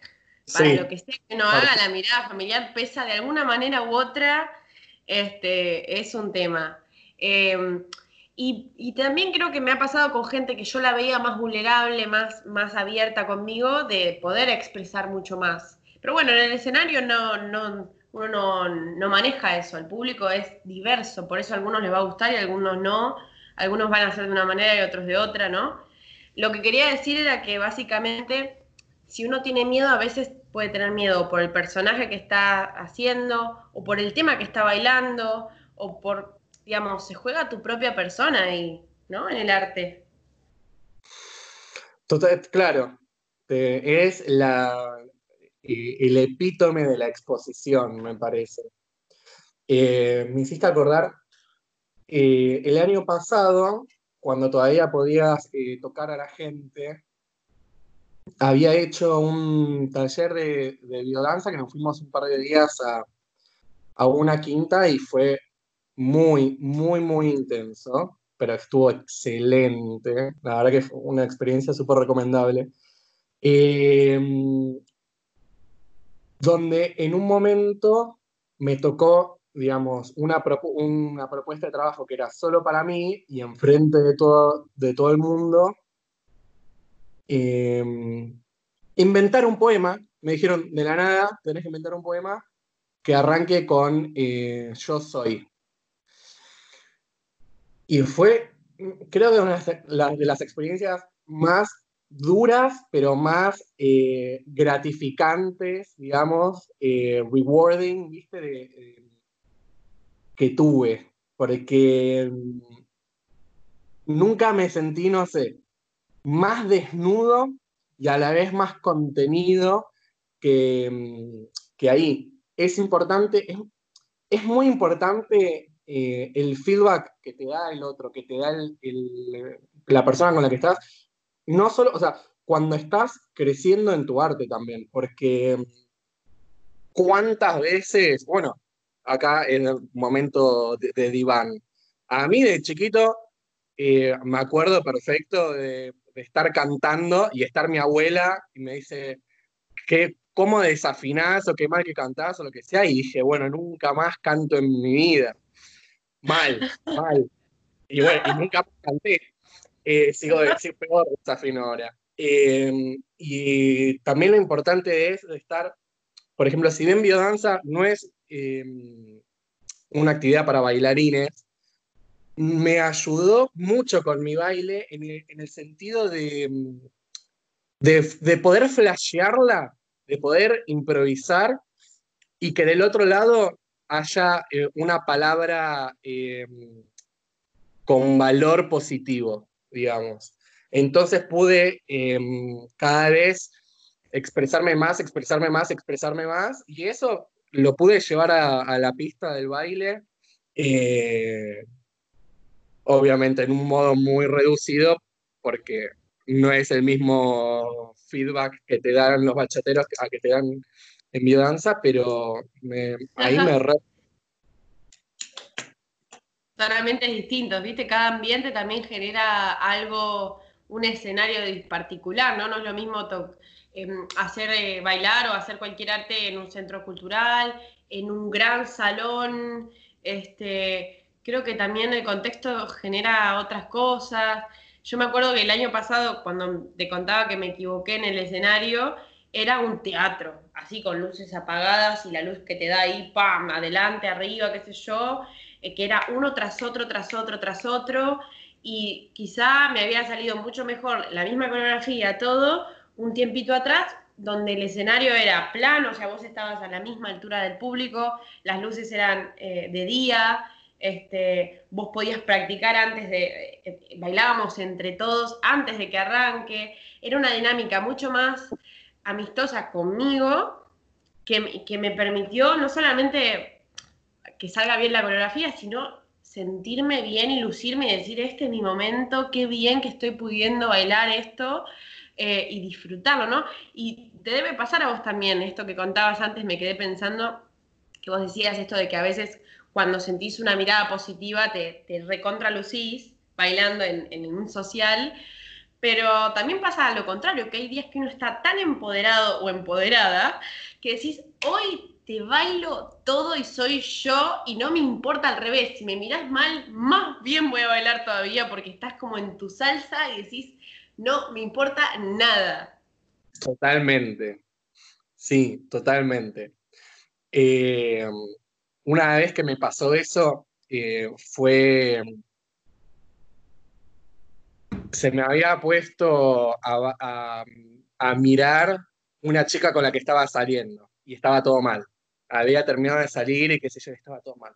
para lo que sea que no haga, la mirada familiar pesa de alguna manera u otra, este, es un tema. Em, y, también creo que me ha pasado con gente que yo la veía más vulnerable, más, más abierta conmigo, de poder expresar mucho más. Pero bueno, en el escenario no, no, uno no, maneja eso, el público es diverso, por eso a algunos les va a gustar y a algunos no, algunos van a hacer de una manera y otros de otra, ¿no? Lo que quería decir era que básicamente, si uno tiene miedo, a veces puede tener miedo por el personaje que está haciendo, o por el tema que está bailando, o por digamos, se juega tu propia persona ahí, ¿no? En el arte. Claro, es la, el epítome de la exposición, me parece. Eh, me hiciste acordar, eh, el año pasado, cuando todavía podías eh, tocar a la gente, había hecho un taller de, de, biodanza que nos fuimos un par de días a, a una quinta y fue muy, muy, muy intenso, pero estuvo excelente. La verdad que fue una experiencia súper recomendable. Em, donde en un momento me tocó, digamos, una, una propuesta de trabajo que era solo para mí y enfrente de todo, de todo el mundo. Em, inventar un poema. Me dijeron, de la nada, tenés que inventar un poema que arranque con eh, Yo soy. Y fue, creo que una de las experiencias más duras, pero más eh, gratificantes, digamos, eh, rewarding, ¿viste? Que tuve. Porque mm, nunca me sentí, no sé, más desnudo y a la vez más contenido que, mm, que ahí. Es importante, es, es muy importante eh, el feedback que te da el otro, que te da la persona con la que estás, no solo, o sea, cuando estás creciendo en tu arte también, porque cuántas veces, bueno, acá en el momento de, diván, a mí de chiquito eh, me acuerdo perfecto de, estar cantando y estar mi abuela y me dice, ¿qué, ¿cómo desafinás o qué mal que cantás o lo que sea? Y dije, bueno, nunca más canto en mi vida mal, mal. Y bueno, y nunca canté. Eh, sigo decir peor desafino ahora. Em, y también lo importante es estar, por ejemplo, si bien biodanza no es em, una actividad para bailarines, me ayudó mucho con mi baile en el, sentido de, de, de, poder flashearla, de poder improvisar y que del otro lado haya eh, una palabra eh, con valor positivo, digamos. Entonces pude em, cada vez expresarme más, expresarme más, expresarme más, y eso lo pude llevar a, la pista del baile, eh, obviamente en un modo muy reducido, porque no es el mismo feedback que te dan los bachateros a que te dan en biodanza, pero ahí me re... Totalmente distintos, ¿viste? Cada ambiente también genera algo, un escenario particular, ¿no? No es lo mismo em, hacer eh, bailar o hacer cualquier arte en un centro cultural, en un gran salón, este, creo que también el contexto genera otras cosas. Yo me acuerdo que el año pasado, cuando te contaba que me equivoqué en el escenario, era un teatro, así con luces apagadas y la luz que te da ahí, pam, adelante, arriba, qué sé yo, eh, que era uno tras otro, tras otro, tras otro, y quizá me había salido mucho mejor la misma coreografía, todo, un tiempito atrás, donde el escenario era plano, o sea, vos estabas a la misma altura del público, las luces eran eh, de día, este, vos podías practicar antes de, eh, bailábamos entre todos antes de que arranque, era una dinámica mucho más amistosa conmigo que, que, me permitió no solamente que salga bien la coreografía, sino sentirme bien y lucirme y decir, este es mi momento, qué bien que estoy pudiendo bailar esto eh, y disfrutarlo, ¿no? Y te debe pasar a vos también, esto que contabas antes, me quedé pensando, que vos decías esto de que a veces cuando sentís una mirada positiva te, te recontralucís bailando en, en un social, Pero también pasa lo contrario, que hay días que uno está tan empoderado o empoderada que decís, hoy te bailo todo y soy yo y no me importa al revés. Si me miras mal, más bien voy a bailar todavía porque estás como en tu salsa y decís, no me importa nada. Totalmente. Sí, totalmente. Eh, una vez que me pasó eso, eh, fue se me había puesto a, mirar una chica con la que estaba saliendo y estaba todo mal. Había terminado de salir y qué sé yo, estaba todo mal.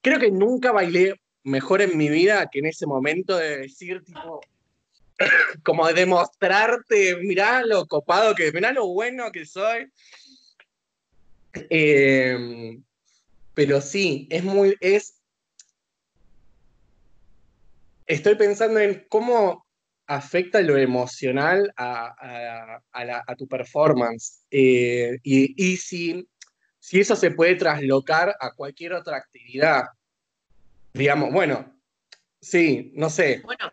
Creo que nunca bailé mejor en mi vida que en ese momento de decir, tipo, como de demostrarte, mirá lo copado que, mirá lo bueno que soy. Em, pero sí, es muy, es, estoy pensando en cómo afecta lo emocional a, tu performance eh, y, si, si, eso se puede traslocar a cualquier otra actividad. Digamos, bueno, sí, no sé. Bueno,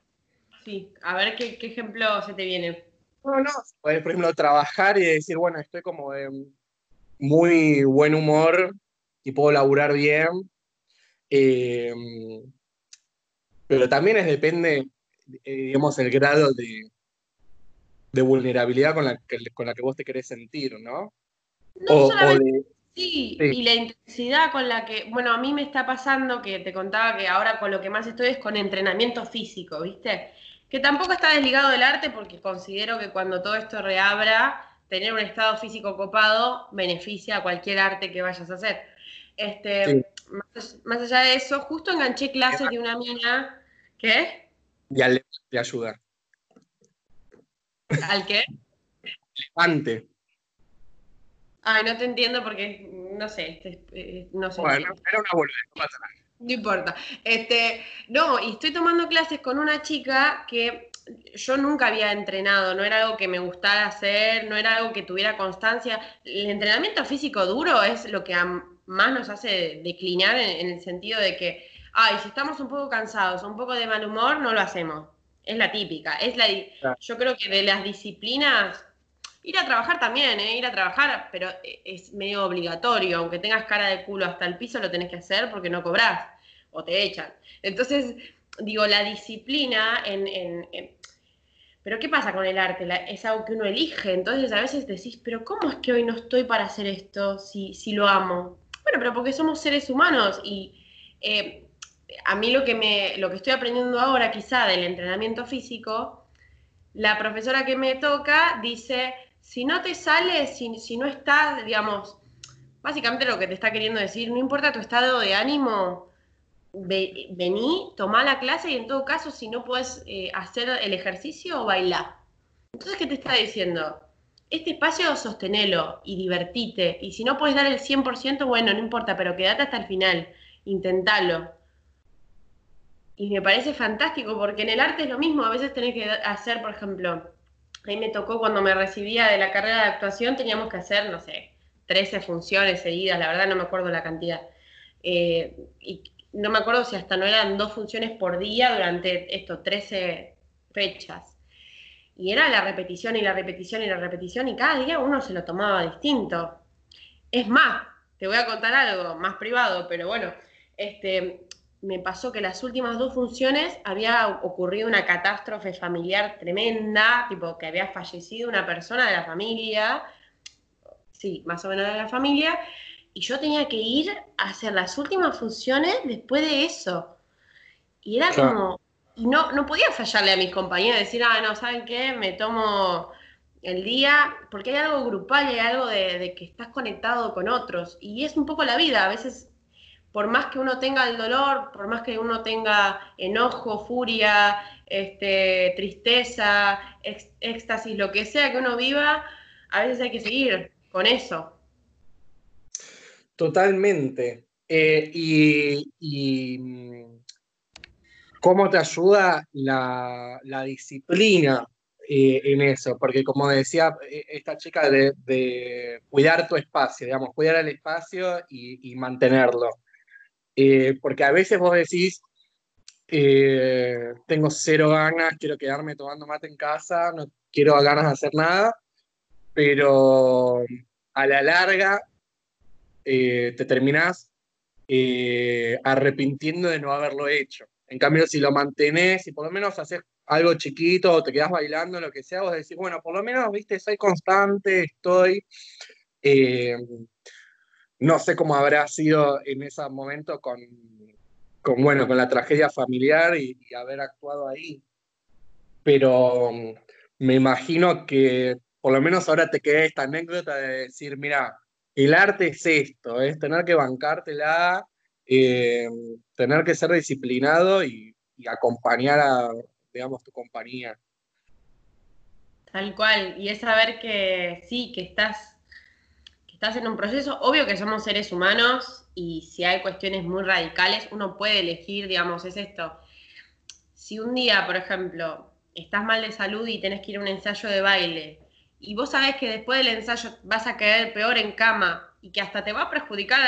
sí, a ver qué, ejemplo se te viene. No, no, puedes, por ejemplo, trabajar y decir, bueno, estoy como de muy buen humor y puedo laburar bien. Eh, pero también es depende eh, digamos, el grado de, de vulnerabilidad con la, que, con la que vos te querés sentir, ¿no? No solamente, sí, y la intensidad con la que, bueno, a mí me está pasando que te contaba que ahora con lo que más estoy es con entrenamiento físico, ¿viste? Que tampoco está desligado del arte porque considero que cuando todo esto reabra, tener un estado físico copado beneficia a cualquier arte que vayas a hacer. Este, más, más, allá de eso, justo enganché clases de una mina, ¿qué? Y al de ayudar. ¿Al qué? Levante. Ay, no te entiendo porque, no sé, eh, no sé. Bueno, era una boludez, no pasa nada. No importa. Este, no, y estoy tomando clases con una chica que yo nunca había entrenado, no era algo que me gustara hacer, no era algo que tuviera constancia. El entrenamiento físico duro es lo que más nos hace declinar en el sentido de que ay, si estamos un poco cansados, un poco de mal humor, no lo hacemos. Es la típica. Es la, Yo creo que de las disciplinas, ir a trabajar también, ¿eh? ir a trabajar, pero es medio obligatorio. Aunque tengas cara de culo hasta el piso, lo tenés que hacer porque no cobrás o te echan. Entonces, digo, la disciplina en, pero ¿qué pasa con el arte? es algo que uno elige. Entonces a veces decís, pero ¿cómo es que hoy no estoy para hacer esto si, si lo amo? Bueno, pero porque somos seres humanos y eh, a mí lo que, me, lo que estoy aprendiendo ahora quizá del entrenamiento físico, la profesora que me toca dice, si no te sale, si, si no estás, digamos, básicamente lo que te está queriendo decir, no importa tu estado de ánimo, vení, toma la clase y en todo caso, si no puedes eh, hacer el ejercicio, baila. Entonces, ¿qué te está diciendo? Este espacio sostenelo y divertite. Y si no puedes dar el 100%, bueno, no importa, pero quédate hasta el final. Intentalo y me parece fantástico porque en el arte es lo mismo, a veces tenés que hacer, por ejemplo, a mí me tocó cuando me recibía de la carrera de actuación, teníamos que hacer, no sé, 13 funciones seguidas, la verdad no me acuerdo la cantidad. Eh, y no me acuerdo si hasta no eran dos funciones por día durante esto, 13 fechas. Y era la repetición y la repetición y la repetición y cada día uno se lo tomaba distinto. Es más, te voy a contar algo más privado, pero bueno, este, me pasó que las últimas dos funciones había ocurrido una catástrofe familiar tremenda, tipo que había fallecido una persona de la familia, sí, más o menos de la familia, y yo tenía que ir a hacer las últimas funciones después de eso. Y era como, y no, no podía fallarle a mis compañeros, decir, ah, no, ¿saben qué? Me tomo el día, porque hay algo grupal, hay algo de, de que estás conectado con otros, y es un poco la vida, a veces por más que uno tenga el dolor, por más que uno tenga enojo, furia, este, tristeza, éxtasis, lo que sea que uno viva, a veces hay que seguir con eso. Totalmente. Eh, y, mm, cómo te ayuda la, disciplina eh, en eso, porque como decía eh, esta chica, de, cuidar tu espacio, digamos, cuidar el espacio y mantenerlo. Eh, porque a veces vos decís, eh, tengo cero ganas, quiero quedarme tomando mate en casa, no quiero ganas de hacer nada, pero a la larga eh, te terminás arrepintiendo de no haberlo hecho. En cambio, si lo mantenés y por lo menos haces algo chiquito o te quedas bailando, lo que sea, vos decís, bueno, por lo menos, viste, soy constante, estoy. No sé cómo habrá sido en ese momento con, bueno, con la tragedia familiar y, haber actuado ahí. Pero mm, me imagino que por lo menos ahora te queda esta anécdota de decir, mira, el arte es esto, es tener que bancártela, eh, tener que ser disciplinado y, acompañar a, digamos, tu compañía. Tal cual, y es saber que sí, que estás, estás en un proceso, obvio que somos seres humanos y si hay cuestiones muy radicales, uno puede elegir, digamos, es esto. Si un día, por ejemplo, estás mal de salud y tenés que ir a un ensayo de baile y vos sabés que después del ensayo vas a caer peor en cama y que hasta te va a perjudicar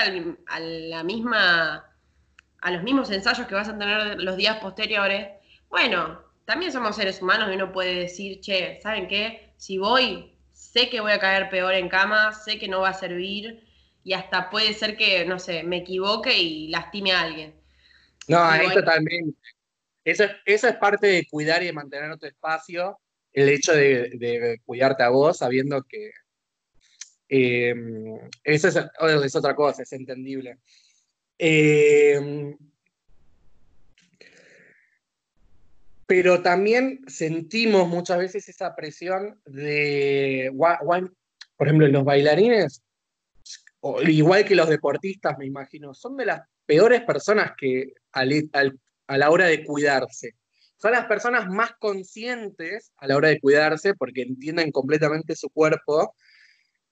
a la misma a los mismos ensayos que vas a tener los días posteriores, bueno, también somos seres humanos y uno puede decir, che, ¿saben qué? Si voy, sé que voy a caer peor en cama, sé que no va a servir, y hasta puede ser que, no sé, me equivoque y lastime a alguien. No, ahí totalmente. Eso, eso es parte de cuidar y de mantener tu espacio, el hecho de, cuidarte a vos, sabiendo que em, eso es, otra cosa, es entendible. Em, pero también sentimos muchas veces esa presión de, por ejemplo, los bailarines, igual que los deportistas, me imagino, son de las peores personas que a la hora de cuidarse. Son las personas más conscientes a la hora de cuidarse porque entienden completamente su cuerpo,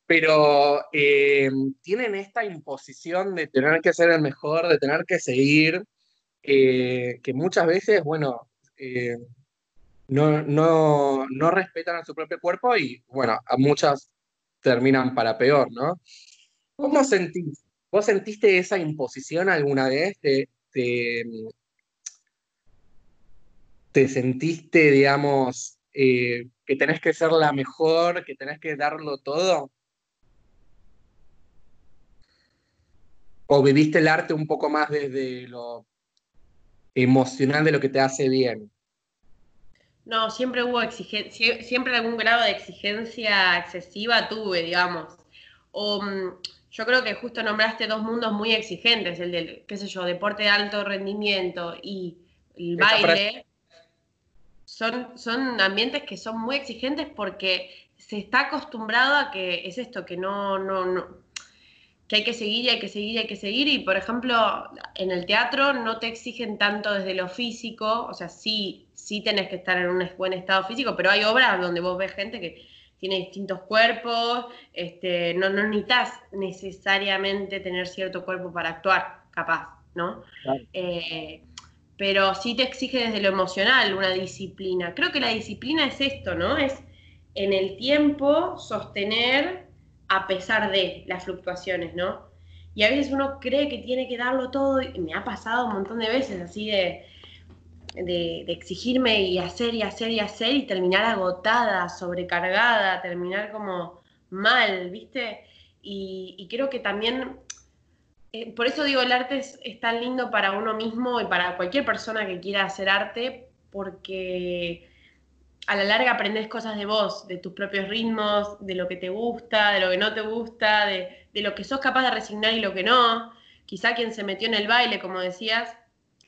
pero eh, tienen esta imposición de tener que ser el mejor, de tener que seguir, eh, que muchas veces, bueno, eh, no, no, no respetan a su propio cuerpo y, bueno, a muchas terminan para peor, ¿no? ¿Cómo sentís? ¿Vos sentiste esa imposición alguna vez? ¿Te, te, sentiste, digamos, eh, que tenés que ser la mejor, que tenés que darlo todo? ¿O viviste el arte un poco más desde lo emocional de lo que te hace bien? No, siempre hubo exigencia, siempre algún grado de exigencia excesiva tuve, digamos. O mm, yo creo que justo nombraste dos mundos muy exigentes, el del, qué sé yo, deporte de alto rendimiento y el baile. Son, son ambientes que son muy exigentes porque se está acostumbrado a que es esto, que no, no, no, que hay que seguir y hay que seguir y hay que seguir. Y por ejemplo, en el teatro no te exigen tanto desde lo físico, o sea, sí, sí tenés que estar en un buen estado físico, pero hay obras donde vos ves gente que tiene distintos cuerpos, este, no, no necesitas necesariamente tener cierto cuerpo para actuar, capaz, ¿no? Eh, pero sí te exige desde lo emocional una disciplina. Creo que la disciplina es esto, ¿no? Es en el tiempo sostener a pesar de las fluctuaciones, ¿no? Y a veces uno cree que tiene que darlo todo, y me ha pasado un montón de veces así de, de, exigirme y hacer y hacer y hacer y terminar agotada, sobrecargada, terminar como mal, ¿viste? Y, creo que también, eh, por eso digo, el arte es, tan lindo para uno mismo y para cualquier persona que quiera hacer arte, porque a la larga aprendes cosas de vos, de tus propios ritmos, de lo que te gusta, de lo que no te gusta, de, de lo que sos capaz de resignar y lo que no. Quizá quien se metió en el baile, como decías,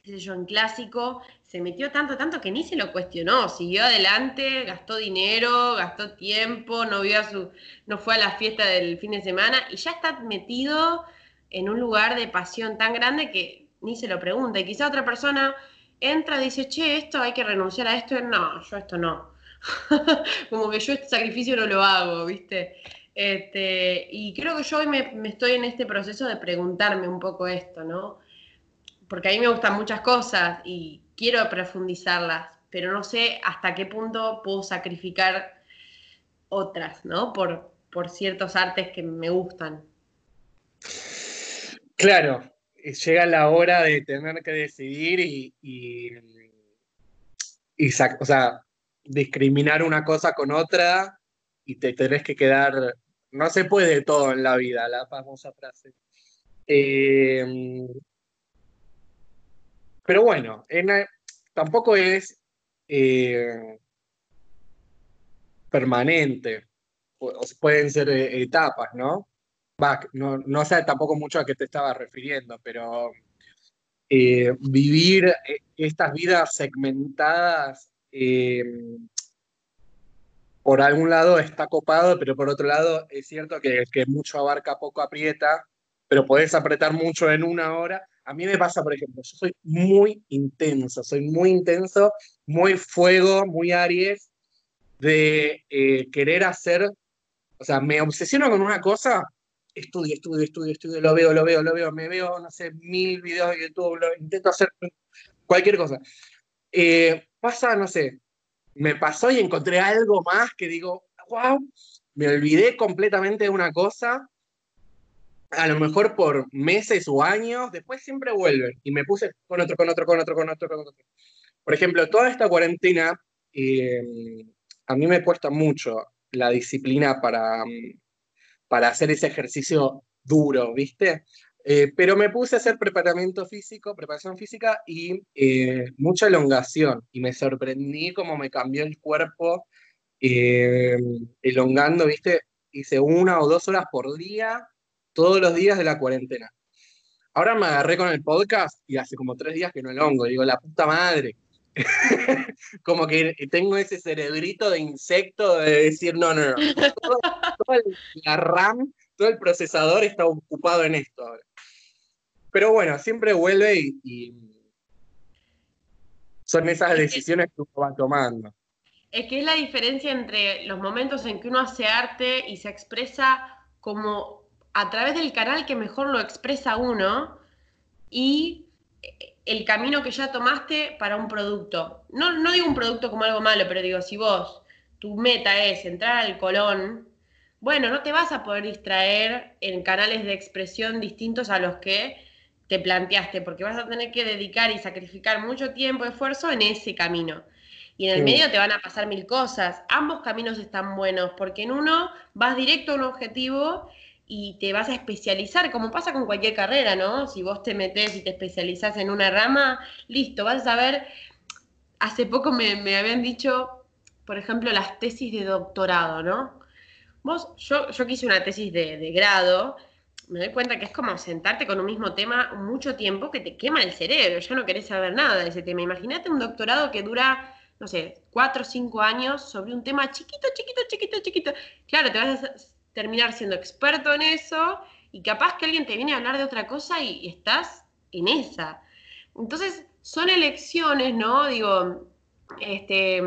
yo, en clásico, se metió tanto, tanto que ni se lo cuestionó, siguió adelante, gastó dinero, gastó tiempo, no, vio a su, no fue a la fiesta del fin de semana y ya está metido en un lugar de pasión tan grande que ni se lo pregunta. Y quizá otra persona entra y dice, che, esto hay que renunciar a esto. No, yo esto no. Como que yo este sacrificio no lo hago, ¿viste? Este, y creo que yo hoy me, me estoy en este proceso de preguntarme un poco esto, ¿no? Porque a mí me gustan muchas cosas y quiero profundizarlas, pero no sé hasta qué punto puedo sacrificar otras, ¿no? Por, por ciertos artes que me gustan. Claro, llega la hora de tener que decidir y, y, o sea, discriminar una cosa con otra y te tenés que quedar, no se puede todo en la vida, la famosa frase. Em, pero bueno, tampoco es eh, permanente, pueden ser eh, etapas, ¿no? no, no sé tampoco mucho a qué te estaba refiriendo, pero eh, vivir estas vidas segmentadas, por algún lado está copado, pero por otro lado es cierto que, que mucho abarca, poco aprieta, pero podés apretar mucho en una hora. A mí me pasa, por ejemplo, yo soy muy intenso, soy muy intenso, muy fuego, muy Aries, de querer hacer, o sea, me obsesiono con una cosa estudio, estudio, estudio, estudio, lo veo, lo veo, lo veo, me veo, no sé, mil videos de YouTube, intento hacer cualquier cosa. Eh, pasa, no sé, me pasó y encontré algo más que digo, wow, me olvidé completamente de una cosa, a lo mejor por meses o años, después siempre vuelve y me puse con otro, con otro, con otro, con otro, con otro. Por ejemplo, toda esta cuarentena, eh, a mí me cuesta mucho la disciplina para, para hacer ese ejercicio duro, ¿viste? Eh, pero me puse a hacer preparamiento físico, preparación física y eh, mucha elongación. Y me sorprendí cómo me cambió el cuerpo eh, elongando, ¿viste? Hice una o dos horas por día, todos los días de la cuarentena. Ahora me agarré con el podcast y hace como tres días que no elongo. Digo, la puta madre. como que tengo ese cerebrito de insecto de decir, no, no, no. Todo, la RAM, todo el procesador está ocupado en esto ahora. Pero bueno, siempre vuelve y, son esas decisiones que uno va tomando. Es que es la diferencia entre los momentos en que uno hace arte y se expresa como a través del canal que mejor lo expresa uno y el camino que ya tomaste para un producto. No, no digo un producto como algo malo, pero digo, si vos, tu meta es entrar al colón, bueno, no te vas a poder distraer en canales de expresión distintos a los que te planteaste, porque vas a tener que dedicar y sacrificar mucho tiempo, esfuerzo en ese camino. Y en el medio te van a pasar mil cosas. Ambos caminos están buenos, porque en uno vas directo a un objetivo y te vas a especializar, como pasa con cualquier carrera, ¿no? Si vos te metes y te especializas en una rama, listo, vas a saber. Hace poco me, habían dicho, por ejemplo, las tesis de doctorado, ¿no? Vos, yo, yo una tesis de, de grado, me doy cuenta que es como sentarte con un mismo tema mucho tiempo que te quema el cerebro, ya no querés saber nada de ese tema. Imagínate un doctorado que dura, no sé, cuatro o cinco años sobre un tema chiquito, chiquito, chiquito, chiquito. Claro, te vas a terminar siendo experto en eso y capaz que alguien te viene a hablar de otra cosa y, estás en esa. Entonces, son elecciones, ¿no? Digo, este,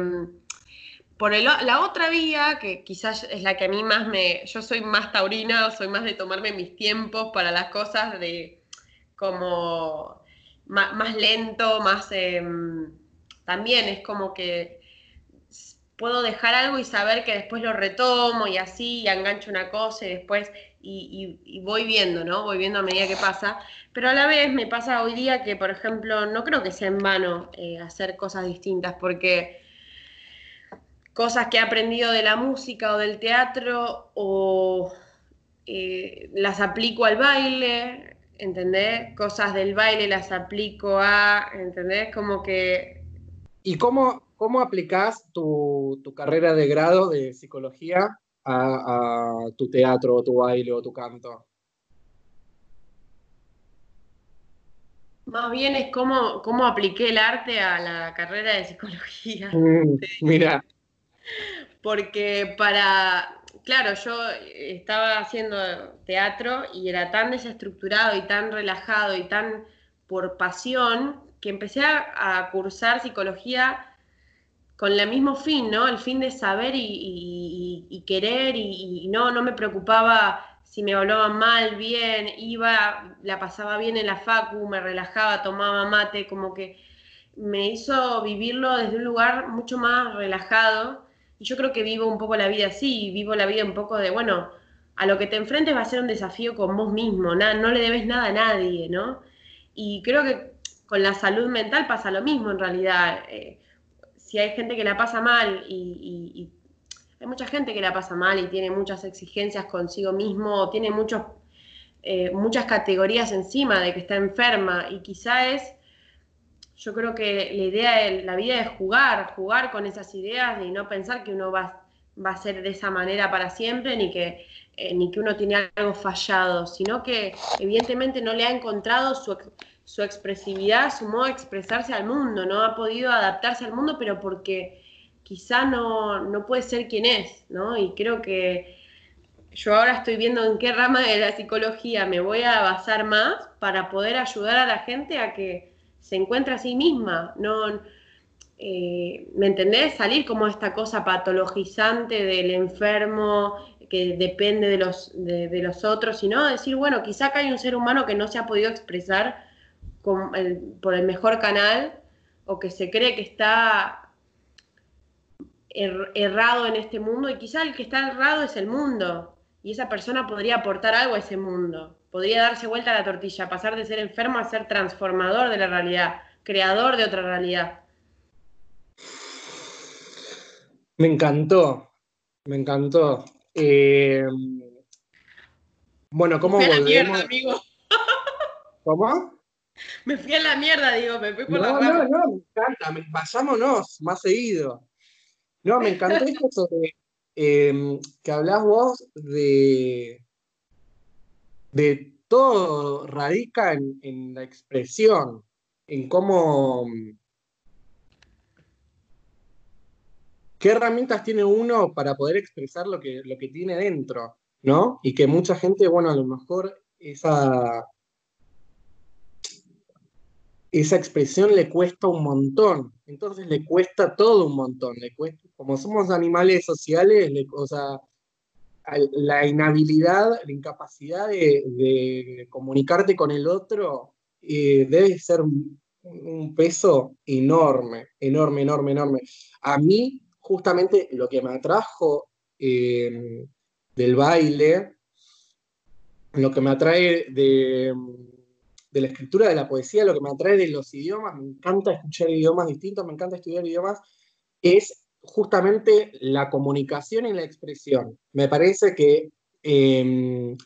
por la otra vía, que quizás es la que a mí más me, yo soy más taurina, soy más de tomarme mis tiempos para las cosas de como más, lento, más, em, también es como que puedo dejar algo y saber que después lo retomo y así, y engancho una cosa y después, y, voy viendo, ¿no? Voy viendo a medida que pasa. Pero a la vez me pasa hoy día que, por ejemplo, no creo que sea en vano eh, hacer cosas distintas, porque cosas que he aprendido de la música o del teatro o eh, las aplico al baile, ¿entendés? Cosas del baile las aplico a, ¿entendés? Como que... ¿Y cómo, ¿Cómo aplicás tu, carrera de grado de psicología a, tu teatro o tu baile o tu canto? Más bien es cómo, cómo apliqué el arte a la carrera de psicología. Mm, mira. Porque para, claro, yo estaba haciendo teatro y era tan desestructurado y tan relajado y tan por pasión que empecé a cursar psicología con el mismo fin, ¿no? El fin de saber y, querer y, no, no me preocupaba si me hablaban mal, bien, iba, la pasaba bien en la facu, me relajaba, tomaba mate, como que me hizo vivirlo desde un lugar mucho más relajado. Y yo creo que vivo un poco la vida así, vivo la vida un poco de, bueno, a lo que te enfrentes va a ser un desafío con vos mismo, no le debes nada a nadie, ¿no? Y creo que con la salud mental pasa lo mismo en realidad. Eh, si hay gente que la pasa mal y, hay mucha gente que la pasa mal y tiene muchas exigencias consigo mismo, tiene muchos, eh, muchas categorías encima de que está enferma y quizá es, yo creo que la idea de la vida es jugar, jugar con esas ideas y no pensar que uno va, va a ser de esa manera para siempre ni que, eh, ni que uno tiene algo fallado, sino que evidentemente no le ha encontrado su, su expresividad, su modo de expresarse al mundo, no ha podido adaptarse al mundo, pero porque quizá no, no puede ser quien es, ¿no? Y creo que yo ahora estoy viendo en qué rama de la psicología me voy a basar más para poder ayudar a la gente a que se encuentre a sí misma, no, eh, ¿me entendés? Salir como esta cosa patologizante del enfermo que depende de los, de, los otros, sino decir, bueno, quizá acá hay un ser humano que no se ha podido expresar por el mejor canal o que se cree que está er, errado en este mundo y quizá el que está errado es el mundo y esa persona podría aportar algo a ese mundo, podría darse vuelta a la tortilla, pasar de ser enfermo a ser transformador de la realidad, creador de otra realidad. Me encantó, me encantó. Eh, bueno, ¿cómo volvemos? amigo. ¿Cómo? Me fui a la mierda, digo, me fui por la rama. No, no, me encanta, vayámonos más seguido. No, me encantó esto sobre em, que hablás vos de, de todo radica en, la expresión, en cómo... ¿Qué herramientas tiene uno para poder expresar lo que, lo que tiene dentro? ¿No? Y que mucha gente, bueno, a lo mejor esa, esa expresión le cuesta un montón. Entonces le cuesta todo un montón. Le cuesta, como somos animales sociales, o sea, la inhabilidad, la incapacidad de, comunicarte con el otro eh, debe ser un, peso enorme, enorme, enorme, enorme. A mí, justamente, lo que me atrajo eh, del baile, lo que me atrae de de la escritura, de la poesía, lo que me atrae de los idiomas, me encanta escuchar idiomas distintos, me encanta estudiar idiomas, es justamente la comunicación y la expresión. Me parece que em,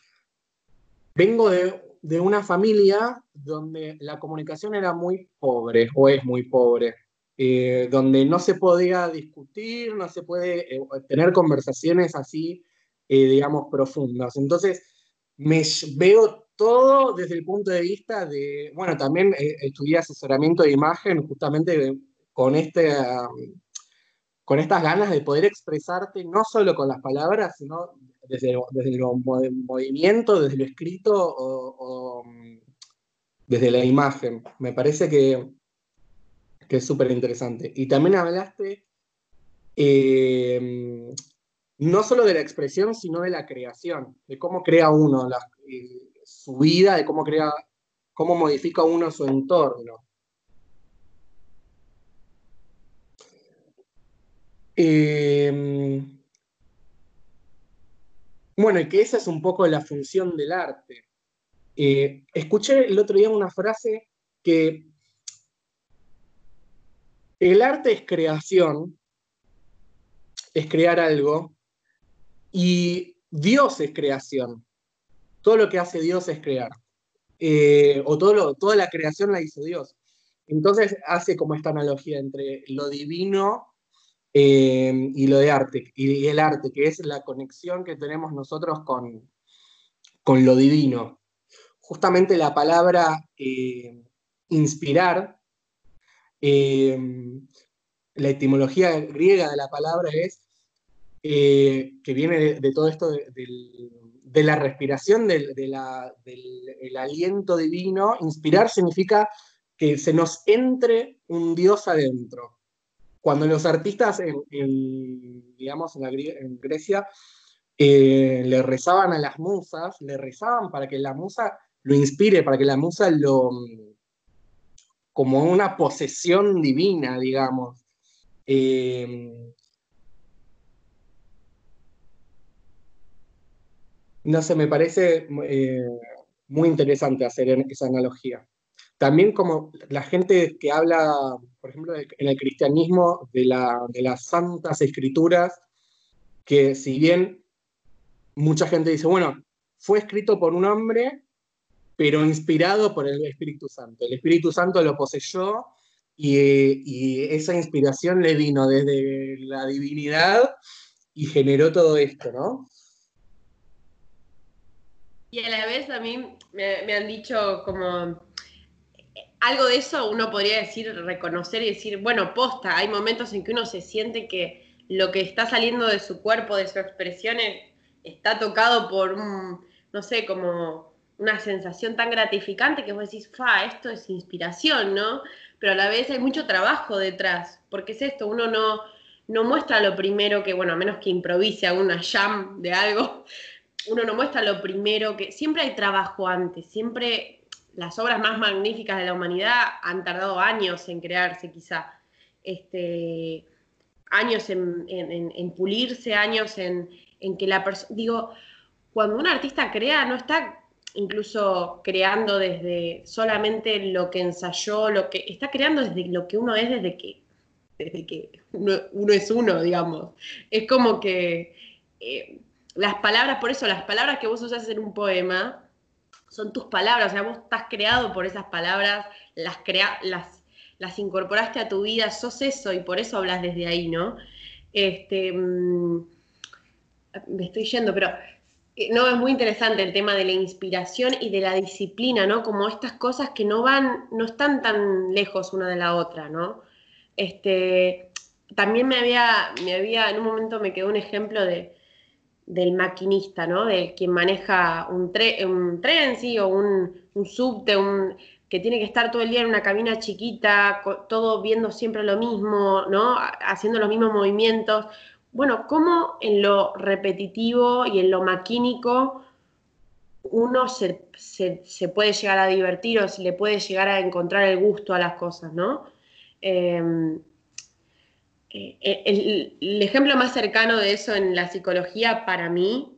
vengo de, una familia donde la comunicación era muy pobre, o es muy pobre, eh, donde no se podía discutir, no se puede eh, tener conversaciones así, eh, digamos, profundas. Entonces, me veo todo desde el punto de vista de, bueno, también eh, estudié asesoramiento de imagen justamente con, este, con estas ganas de poder expresarte no solo con las palabras, sino desde, desde el movimiento, desde lo escrito o, desde la imagen. Me parece que, que es súper interesante. Y también hablaste eh, no solo de la expresión, sino de la creación, de cómo crea uno las, eh, su vida, de cómo crea, cómo modifica uno su entorno. Em, bueno, y que esa es un poco la función del arte. Eh, escuché el otro día una frase que el arte es creación, es crear algo, y Dios es creación todo lo que hace Dios es crear. Eh, o todo toda la creación la hizo Dios. Entonces hace como esta analogía entre lo divino eh, y lo de arte, y, el arte, que es la conexión que tenemos nosotros con, con lo divino. Justamente la palabra eh, inspirar, la etimología griega de la palabra es, que viene de, todo esto del de la respiración, del, aliento divino, inspirar significa que se nos entre un Dios adentro. Cuando los artistas en, digamos, en, Grecia eh, le rezaban a las musas, le rezaban para que la musa lo inspire, para que la musa lo, como una posesión divina, digamos. Eh, No sé, me parece eh, muy interesante hacer esa analogía. también como la gente que habla, por ejemplo, en el cristianismo de, de las santas escrituras, que si bien mucha gente dice, bueno, fue escrito por un hombre, pero inspirado por el Espíritu Santo. El Espíritu Santo lo poseyó y, esa inspiración le vino desde la divinidad y generó todo esto, ¿no? Y a la vez a mí me, han dicho como algo de eso uno podría decir, reconocer y decir, bueno, posta, hay momentos en que uno se siente que lo que está saliendo de su cuerpo, de sus expresiones, está tocado por un, no sé, como una sensación tan gratificante que vos decís, fa, esto es inspiración, ¿no? Pero a la vez hay mucho trabajo detrás, porque es esto, uno no, no muestra lo primero que, bueno, a menos que improvise una jam de algo, uno no muestra lo primero que, siempre hay trabajo antes, siempre las obras más magníficas de la humanidad han tardado años en crearse quizá, este, años en, en pulirse, años en, en que la persona, digo, cuando un artista crea, no está incluso creando desde solamente lo que ensayó, lo que está creando desde lo que uno es desde que, desde que uno, es uno, digamos. Es como que eh, las palabras, por eso las palabras que vos usas en un poema son tus palabras, o sea, vos estás creado por esas palabras, las, crea, las, las incorporaste a tu vida, sos eso y por eso hablas desde ahí, ¿no? Este, mm, me estoy yendo, pero eh, no, es muy interesante el tema de la inspiración y de la disciplina, ¿no? Como estas cosas que no van, no están tan lejos una de la otra, ¿no? Este, también me había, me había, en un momento me quedó un ejemplo de, del maquinista, ¿no? De quien maneja un, un tren, sí, o un, subte, un, que tiene que estar todo el día en una cabina chiquita, todo viendo siempre lo mismo, ¿no? Haciendo los mismos movimientos bueno, cómo en lo repetitivo y en lo maquínico uno se, puede llegar a divertir o se le puede llegar a encontrar el gusto a las cosas, ¿no? Em, el, ejemplo más cercano de eso en la psicología para mí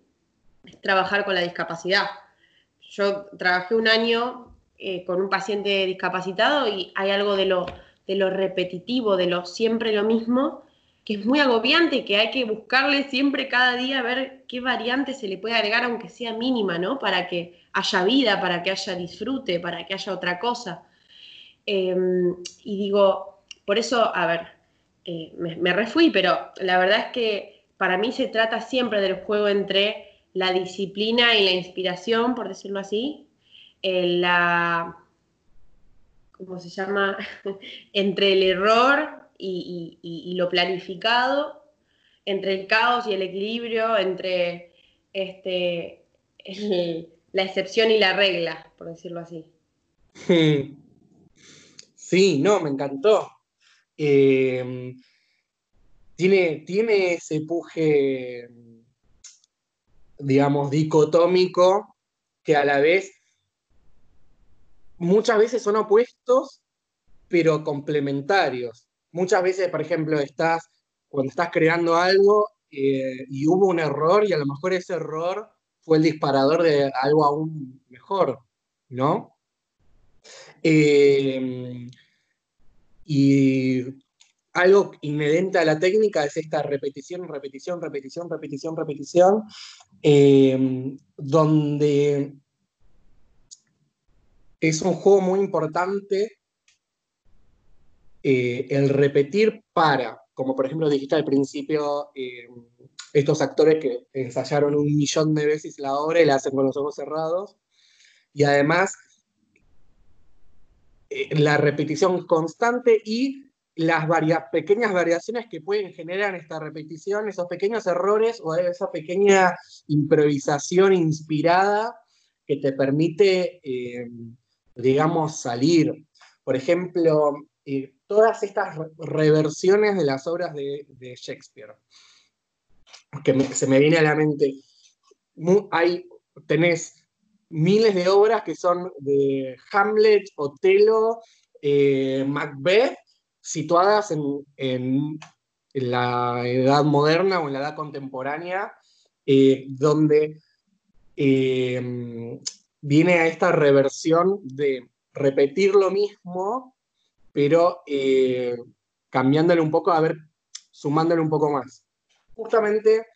es trabajar con la discapacidad. Yo trabajé un año eh, con un paciente discapacitado y hay algo de lo, de lo repetitivo, de lo siempre lo mismo, que es muy agobiante y que hay que buscarle siempre cada día ver qué variante se le puede agregar, aunque sea mínima, ¿no? Para que haya vida, para que haya disfrute, para que haya otra cosa. Em, y digo, por eso, a ver, eh, me, me refui, pero la verdad es que para mí se trata siempre del juego entre la disciplina y la inspiración, por decirlo así, la, ¿cómo se llama? entre el error y, lo planificado, entre el caos y el equilibrio, entre este, la excepción y la regla, por decirlo así. Sí, no, me encantó. Em, tiene, tiene ese puje, digamos, dicotómico que a la vez muchas veces son opuestos, pero complementarios muchas veces, por ejemplo, estás, cuando estás creando algo eh, y hubo un error y a lo mejor ese error fue el disparador de algo aún mejor, ¿no? Em, y algo inherente a la técnica es esta repetición, repetición, repetición, repetición, repetición, em, donde es un juego muy importante eh, el repetir para, como por ejemplo dijiste al principio, eh, estos actores que ensayaron un millón de veces la obra y la hacen con los ojos cerrados, y además eh, la repetición constante y las pequeñas variaciones que pueden generar esta repetición, esos pequeños errores o esa pequeña improvisación inspirada que te permite, digamos, salir. Por ejemplo, todas estas reversiones de las obras de, Shakespeare. Que se me viene a la mente. hay, tenés miles de obras que son de Hamlet, Otelo, eh, Macbeth, situadas en, la edad moderna o en la edad contemporánea, eh, donde eh, viene a esta reversión de repetir lo mismo, pero cambiándole un poco, a ver, sumándole un poco más. Justamente,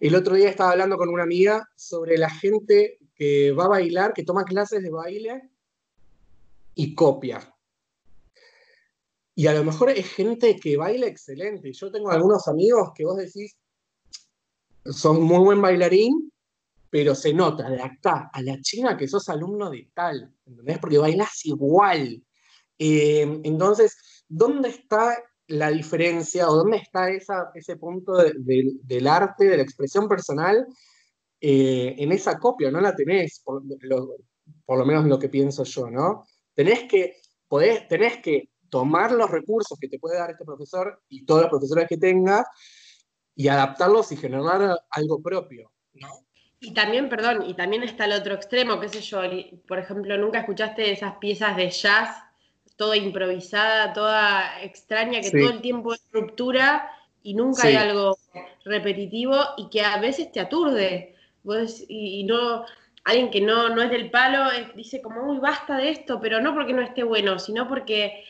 el otro día estaba hablando con una amiga sobre la gente que va a bailar, que toma clases de baile y copia. Y a lo mejor es gente que baila excelente. Yo tengo algunos amigos que vos decís, son muy buen bailarín, pero se nota de acá a la China que sos alumno de tal, ¿entendés? Porque bailas igual. Eh, entonces, ¿dónde está la diferencia o dónde está ese punto del arte, de la expresión personal eh, en esa copia? No la tenés, por lo, por lo menos lo que pienso yo, ¿no? Tenés que, podés, tenés que tomar los recursos que te puede dar este profesor y todos los profesores que tengas y adaptarlos y generar algo propio, ¿no? Y también, perdón, y también está el otro extremo, qué sé yo, por ejemplo, nunca escuchaste esas piezas de jazz, toda improvisada, toda extraña, que todo el tiempo es ruptura y nunca hay algo repetitivo y que a veces te aturde. y, no, alguien que no, no es del palo dice como, uy, basta de esto, pero no porque no esté bueno, sino porque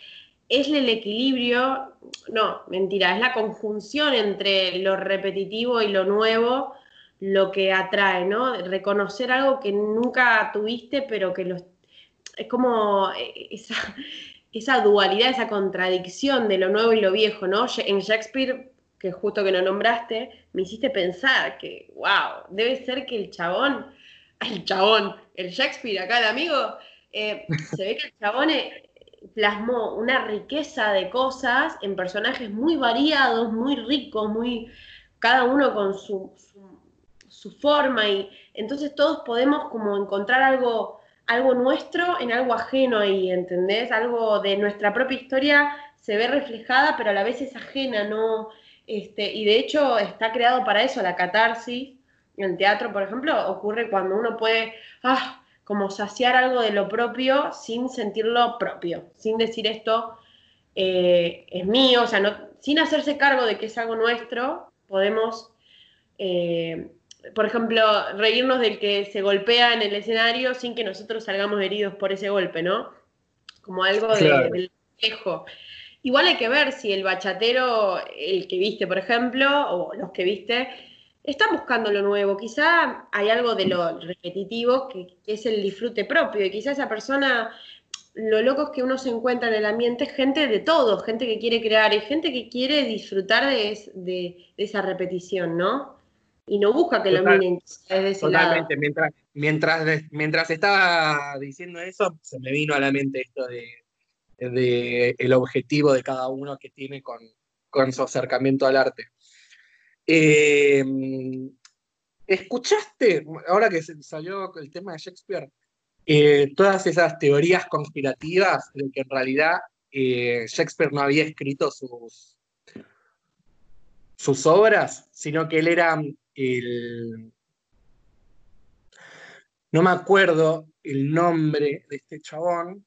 es el equilibrio, no, mentira, es la conjunción entre lo repetitivo y lo nuevo lo que atrae, ¿no? Reconocer algo que nunca tuviste, pero que lo, es como esa, esa dualidad, esa contradicción de lo nuevo y lo viejo, ¿no? En Shakespeare, que justo que lo nombraste, me hiciste pensar que, wow, debe ser que el chabón, el chabón, el Shakespeare, acá el amigo, eh, se ve que el chabón eh, plasmó una riqueza de cosas en personajes muy variados, muy ricos, muy cada uno con su, su, forma y entonces todos podemos como encontrar algo, algo nuestro en algo ajeno y ¿entendés? Algo de nuestra propia historia se ve reflejada, pero a la vez es ajena, ¿no? Este, y de hecho está creado para eso, la catarsis. En el teatro, por ejemplo, ocurre cuando uno puede, ah, como saciar algo de lo propio sin sentirlo propio, sin decir esto eh, es mío, o sea, no, sin hacerse cargo de que es algo nuestro, podemos, eh, por ejemplo, reírnos del que se golpea en el escenario sin que nosotros salgamos heridos por ese golpe, ¿no? Como algo de, del espejo. Igual hay que ver si el bachatero, el que viste, por ejemplo, o los que viste, están buscando lo nuevo. Quizá hay algo de lo repetitivo que, es el disfrute propio y quizá esa persona, lo loco es que uno se encuentra en el ambiente gente de todo, gente que quiere crear y gente que quiere disfrutar de, esa repetición, ¿no? Y no busca que lo miren desde ese Totalmente. Mientras, mientras, mientras estaba diciendo eso, se me vino a la mente esto de, el objetivo de cada uno que tiene con, con su acercamiento al arte. Em, ¿Escuchaste, ahora que salió el tema de Shakespeare, eh, todas esas teorías conspirativas de que en realidad eh, Shakespeare no había escrito sus, sus obras, sino que él era No me acuerdo el nombre de este chabón,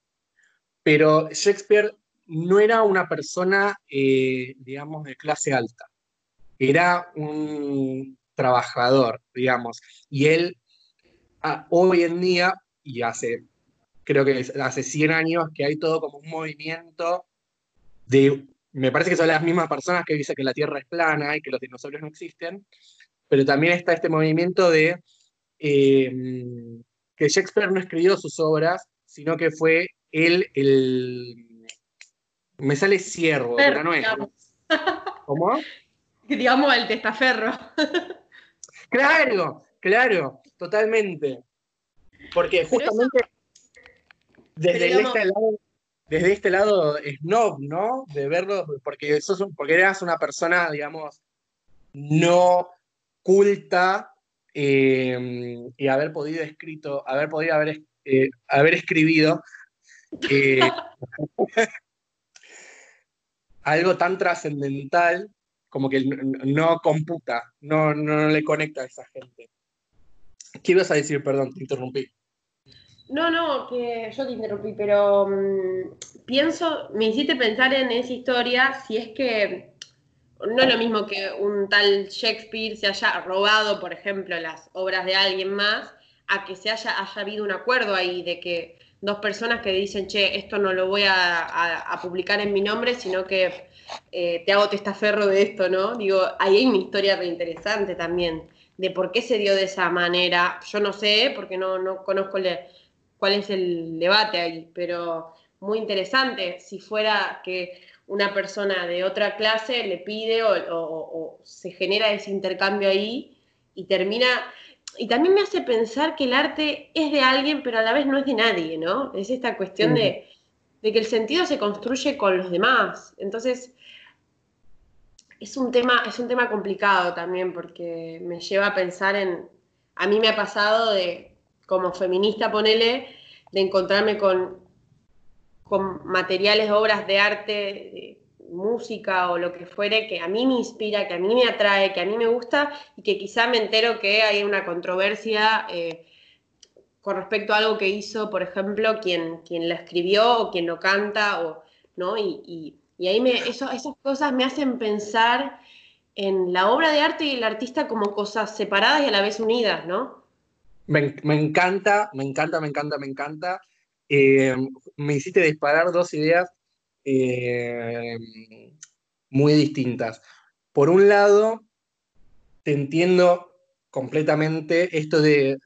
pero Shakespeare no era una persona, eh, digamos, de clase alta. Era un trabajador, digamos, y él ah, hoy en día, y hace, creo que hace 100 años, que hay todo como un movimiento de, me parece que son las mismas personas que dicen que la Tierra es plana y que los dinosaurios no existen, pero también está este movimiento de em, que Shakespeare no escribió sus obras, sino que fue él el... Me sale ciervo, pero no es. ¿Cómo? digamos, el testaferro. claro, claro, totalmente. Porque justamente desde, este lado, desde este lado snob, ¿no? De verlo, porque, sos, porque eras una persona, digamos, no culta eh, y haber podido escrito, haber podido haber, eh, haber escribido eh, algo tan trascendental como que no computa, no, no le conecta a esa gente. ¿Qué ibas a decir? Perdón, te interrumpí. No, no, que yo te interrumpí, pero mm, pienso, me hiciste pensar en esa historia si es que, no es lo mismo que un tal Shakespeare se haya robado, por ejemplo, las obras de alguien más, a que se haya, haya habido un acuerdo ahí de que dos personas que dicen, che, esto no lo voy a, publicar en mi nombre, sino que eh, te hago testaferro de esto, ¿no? Digo, ahí hay una historia reinteresante también de por qué se dio de esa manera. Yo no sé, porque no, no conozco cuál es el debate ahí, pero muy interesante si fuera que una persona de otra clase le pide o, se genera ese intercambio ahí y termina... Y también me hace pensar que el arte es de alguien, pero a la vez no es de nadie, ¿no? Es esta cuestión de, de que el sentido se construye con los demás. Entonces, es un tema, es un tema complicado también porque me lleva a pensar en. A mí me ha pasado de, como feminista, ponele, de encontrarme con con materiales, obras de arte, música o lo que fuere, que a mí me inspira, que a mí me atrae, que a mí me gusta y que quizá me entero que hay una controversia eh, con respecto a algo que hizo, por ejemplo, quien, quien la escribió o quien lo canta, o, ¿no? Y, ahí me, eso, esas cosas me hacen pensar en la obra de arte y el artista como cosas separadas y a la vez unidas, ¿no? Me, me encanta, me encanta, me encanta, me encanta. Eh, me hiciste disparar dos ideas eh, muy distintas. Por un lado, te entiendo completamente esto de,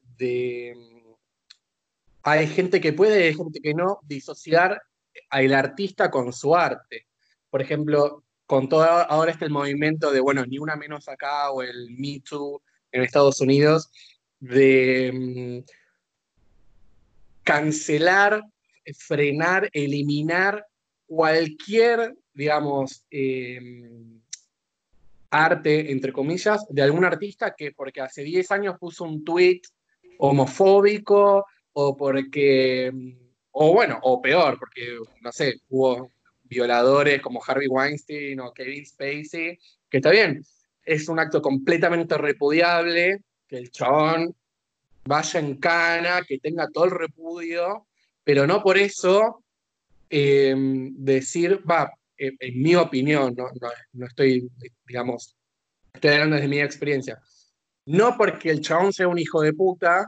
hay gente que puede, hay gente que no, disociar al artista con su arte. Por ejemplo, con todo ahora este el movimiento de, bueno, ni una menos acá o el Me Too en Estados Unidos, de mm, cancelar, frenar, eliminar cualquier, digamos, em, arte, entre comillas, de algún artista que porque hace 10 años puso un tweet homofóbico o porque, o bueno, o peor, porque, no sé, hubo violadores como Harvey Weinstein o Kevin Spacey, que está bien, es un acto completamente repudiable, que el chabón vaya en cana, que tenga todo el repudio, pero no por eso em, decir, va, en, mi opinión, no, estoy, digamos, estoy hablando desde mi experiencia, no porque el chabón sea un hijo de puta,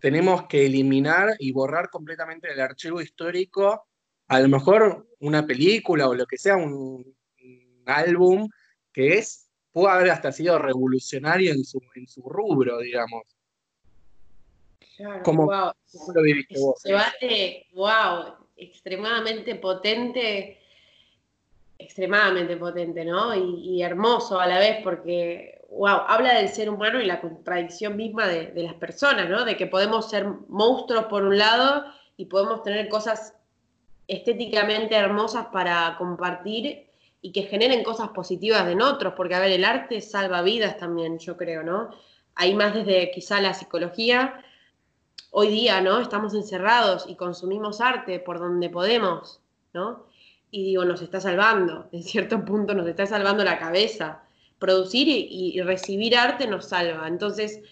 tenemos que eliminar y borrar completamente el archivo histórico, a lo mejor una película o lo que sea, un, álbum que es, pudo haber hasta sido revolucionario en su, en su rubro, digamos. Claro, ¿Cómo, wow. lo viviste vos? Debate, wow, extremadamente potente, extremadamente potente, ¿no? Y, hermoso a la vez porque, wow, habla del ser humano y la contradicción misma de, las personas, ¿no? De que podemos ser monstruos por un lado y podemos tener cosas estéticamente hermosas para compartir y que generen cosas positivas en otros, porque a ver, el arte salva vidas también, yo creo, ¿no? Hay más desde quizá la psicología, hoy día, ¿no? Estamos encerrados y consumimos arte por donde podemos, ¿no? Y digo, nos está salvando, en cierto punto nos está salvando la cabeza. Producir y, recibir arte nos salva. Entonces,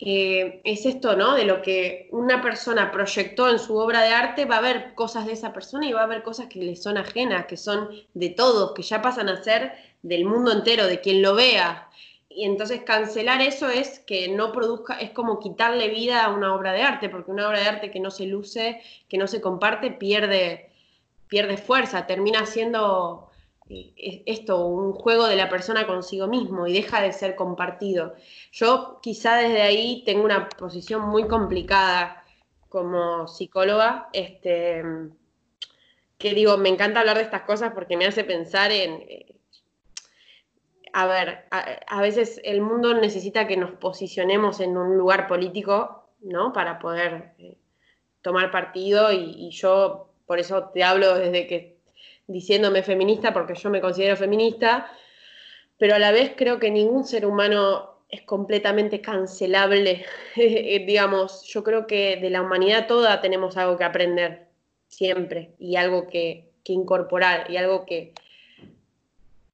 eh, es esto, ¿no? De lo que una persona proyectó en su obra de arte, va a haber cosas de esa persona y va a haber cosas que le son ajenas, que son de todos, que ya pasan a ser del mundo entero, de quien lo vea. Y entonces cancelar eso es que no produzca, es como quitarle vida a una obra de arte, porque una obra de arte que no se luce, que no se comparte, pierde, pierde fuerza, termina siendo eh, esto, un juego de la persona consigo mismo y deja de ser compartido. Yo quizá desde ahí tengo una posición muy complicada como psicóloga, este, que digo, me encanta hablar de estas cosas porque me hace pensar en eh, a ver, a, veces el mundo necesita que nos posicionemos en un lugar político, ¿no? Para poder eh, tomar partido y, yo por eso te hablo desde que diciéndome feminista, porque yo me considero feminista, pero a la vez creo que ningún ser humano es completamente cancelable. Digamos, yo creo que de la humanidad toda tenemos algo que aprender, siempre, y algo que incorporar, y algo que,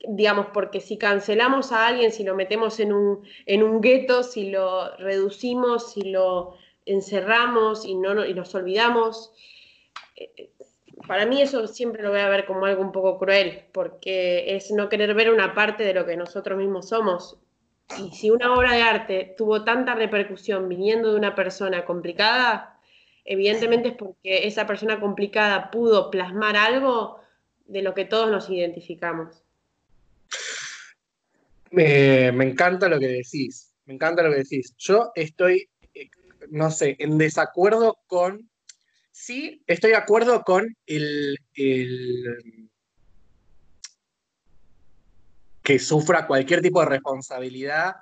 digamos, porque si cancelamos a alguien, si lo metemos en un, en un gueto, si lo reducimos, si lo encerramos y, no, y nos olvidamos, eh, para mí eso siempre lo voy a ver como algo un poco cruel, porque es no querer ver una parte de lo que nosotros mismos somos. Y si una obra de arte tuvo tanta repercusión viniendo de una persona complicada, evidentemente es porque esa persona complicada pudo plasmar algo de lo que todos nos identificamos. Me, encanta lo que decís, me encanta lo que decís. Yo estoy, eh, no sé, en desacuerdo con, sí, estoy de acuerdo con el, que sufra cualquier tipo de responsabilidad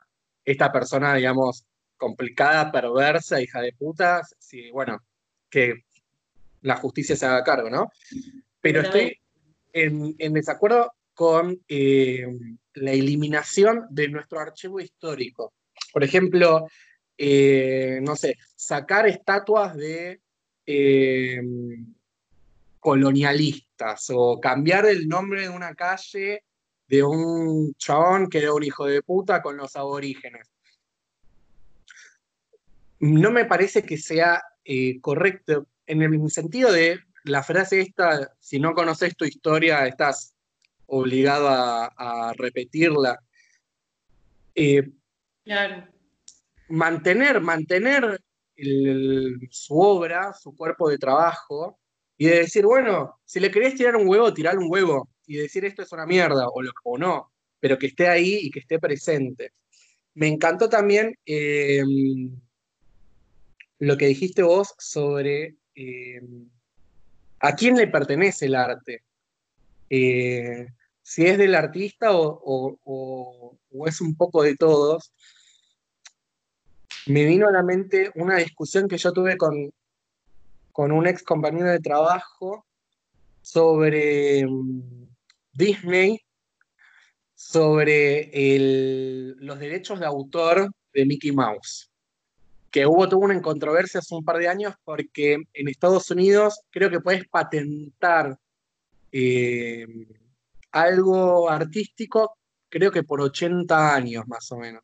esta persona, digamos, complicada, perversa, hija de puta, sí, bueno, que la justicia se haga cargo, ¿no? Pero estoy en, desacuerdo con eh, la eliminación de nuestro archivo histórico. Por ejemplo, eh, no sé, sacar estatuas de eh, colonialistas o cambiar el nombre de una calle de un chabón que era un hijo de puta con los aborígenes. No me parece que sea correcto en el sentido de la frase esta, si no conoces tu historia, estás obligado a, repetirla. Eh, claro. Mantener, mantener su obra, su cuerpo de trabajo, y de decir, bueno, si le querés tirar un huevo, tirar un huevo, y decir esto es una mierda, o, lo, o no, pero que esté ahí y que esté presente. Me encantó también eh, lo que dijiste vos sobre eh, a quién le pertenece el arte. Eh, si es del artista o, es un poco de todos. Me vino a la mente una discusión que yo tuve con, con un ex compañero de trabajo sobre mm, Disney, sobre los derechos de autor de Mickey Mouse que hubo tuvo una controversia hace un par de años porque en Estados Unidos creo que puedes patentar eh, algo artístico, creo que por 80 años más o menos.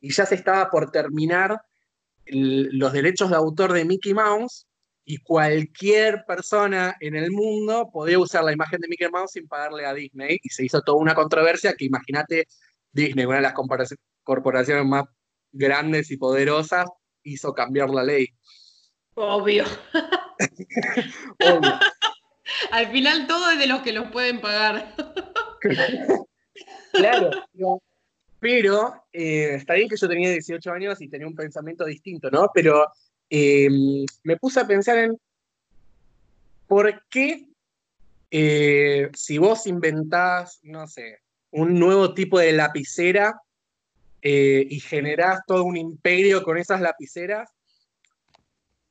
Y ya se estaba por terminar los derechos de autor de Mickey Mouse y cualquier persona en el mundo podía usar la imagen de Mickey Mouse sin pagarle a Disney. Y se hizo toda una controversia que imagínate Disney, una de las corporaciones más grandes y poderosas, hizo cambiar la ley. Obvio. Al final todo es de los que los pueden pagar. claro, pero eh, está bien que yo tenía 18 años y tenía un pensamiento distinto, ¿no? Pero em, me puse a pensar en por qué eh, si vos inventás, no sé, un nuevo tipo de lapicera eh, y generás todo un imperio con esas lapiceras,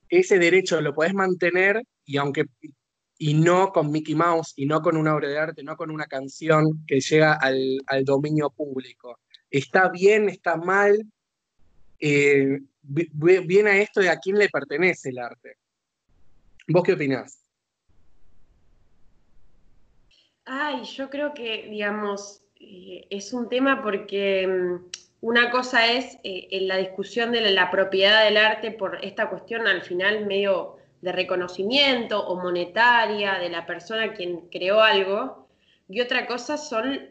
ese derecho lo podés mantener y aunque y no con Mickey Mouse y no con una obra de arte, no con una canción que llega al, dominio público. ¿Está bien? ¿Está mal? Eh, viene a esto de a quién le pertenece el arte. ¿Vos qué opinás? Ay, yo creo que, digamos, eh, es un tema porque mm, una cosa es eh, la discusión de la, propiedad del arte por esta cuestión al final medio de reconocimiento o monetaria de la persona quien creó algo, y otra cosa son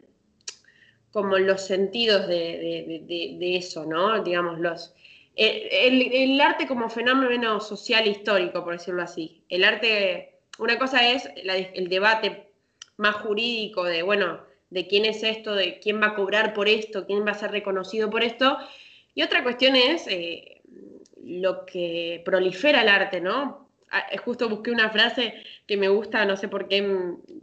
como los sentidos de, eso, ¿no? Digamos, los, el, arte como fenómeno social histórico, por decirlo así. El arte, una cosa es el debate más jurídico de, bueno, de quién es esto, de quién va a cobrar por esto, quién va a ser reconocido por esto. Y otra cuestión es eh, lo que prolifera el arte, ¿no? Ah, justo busqué una frase que me gusta, no sé por qué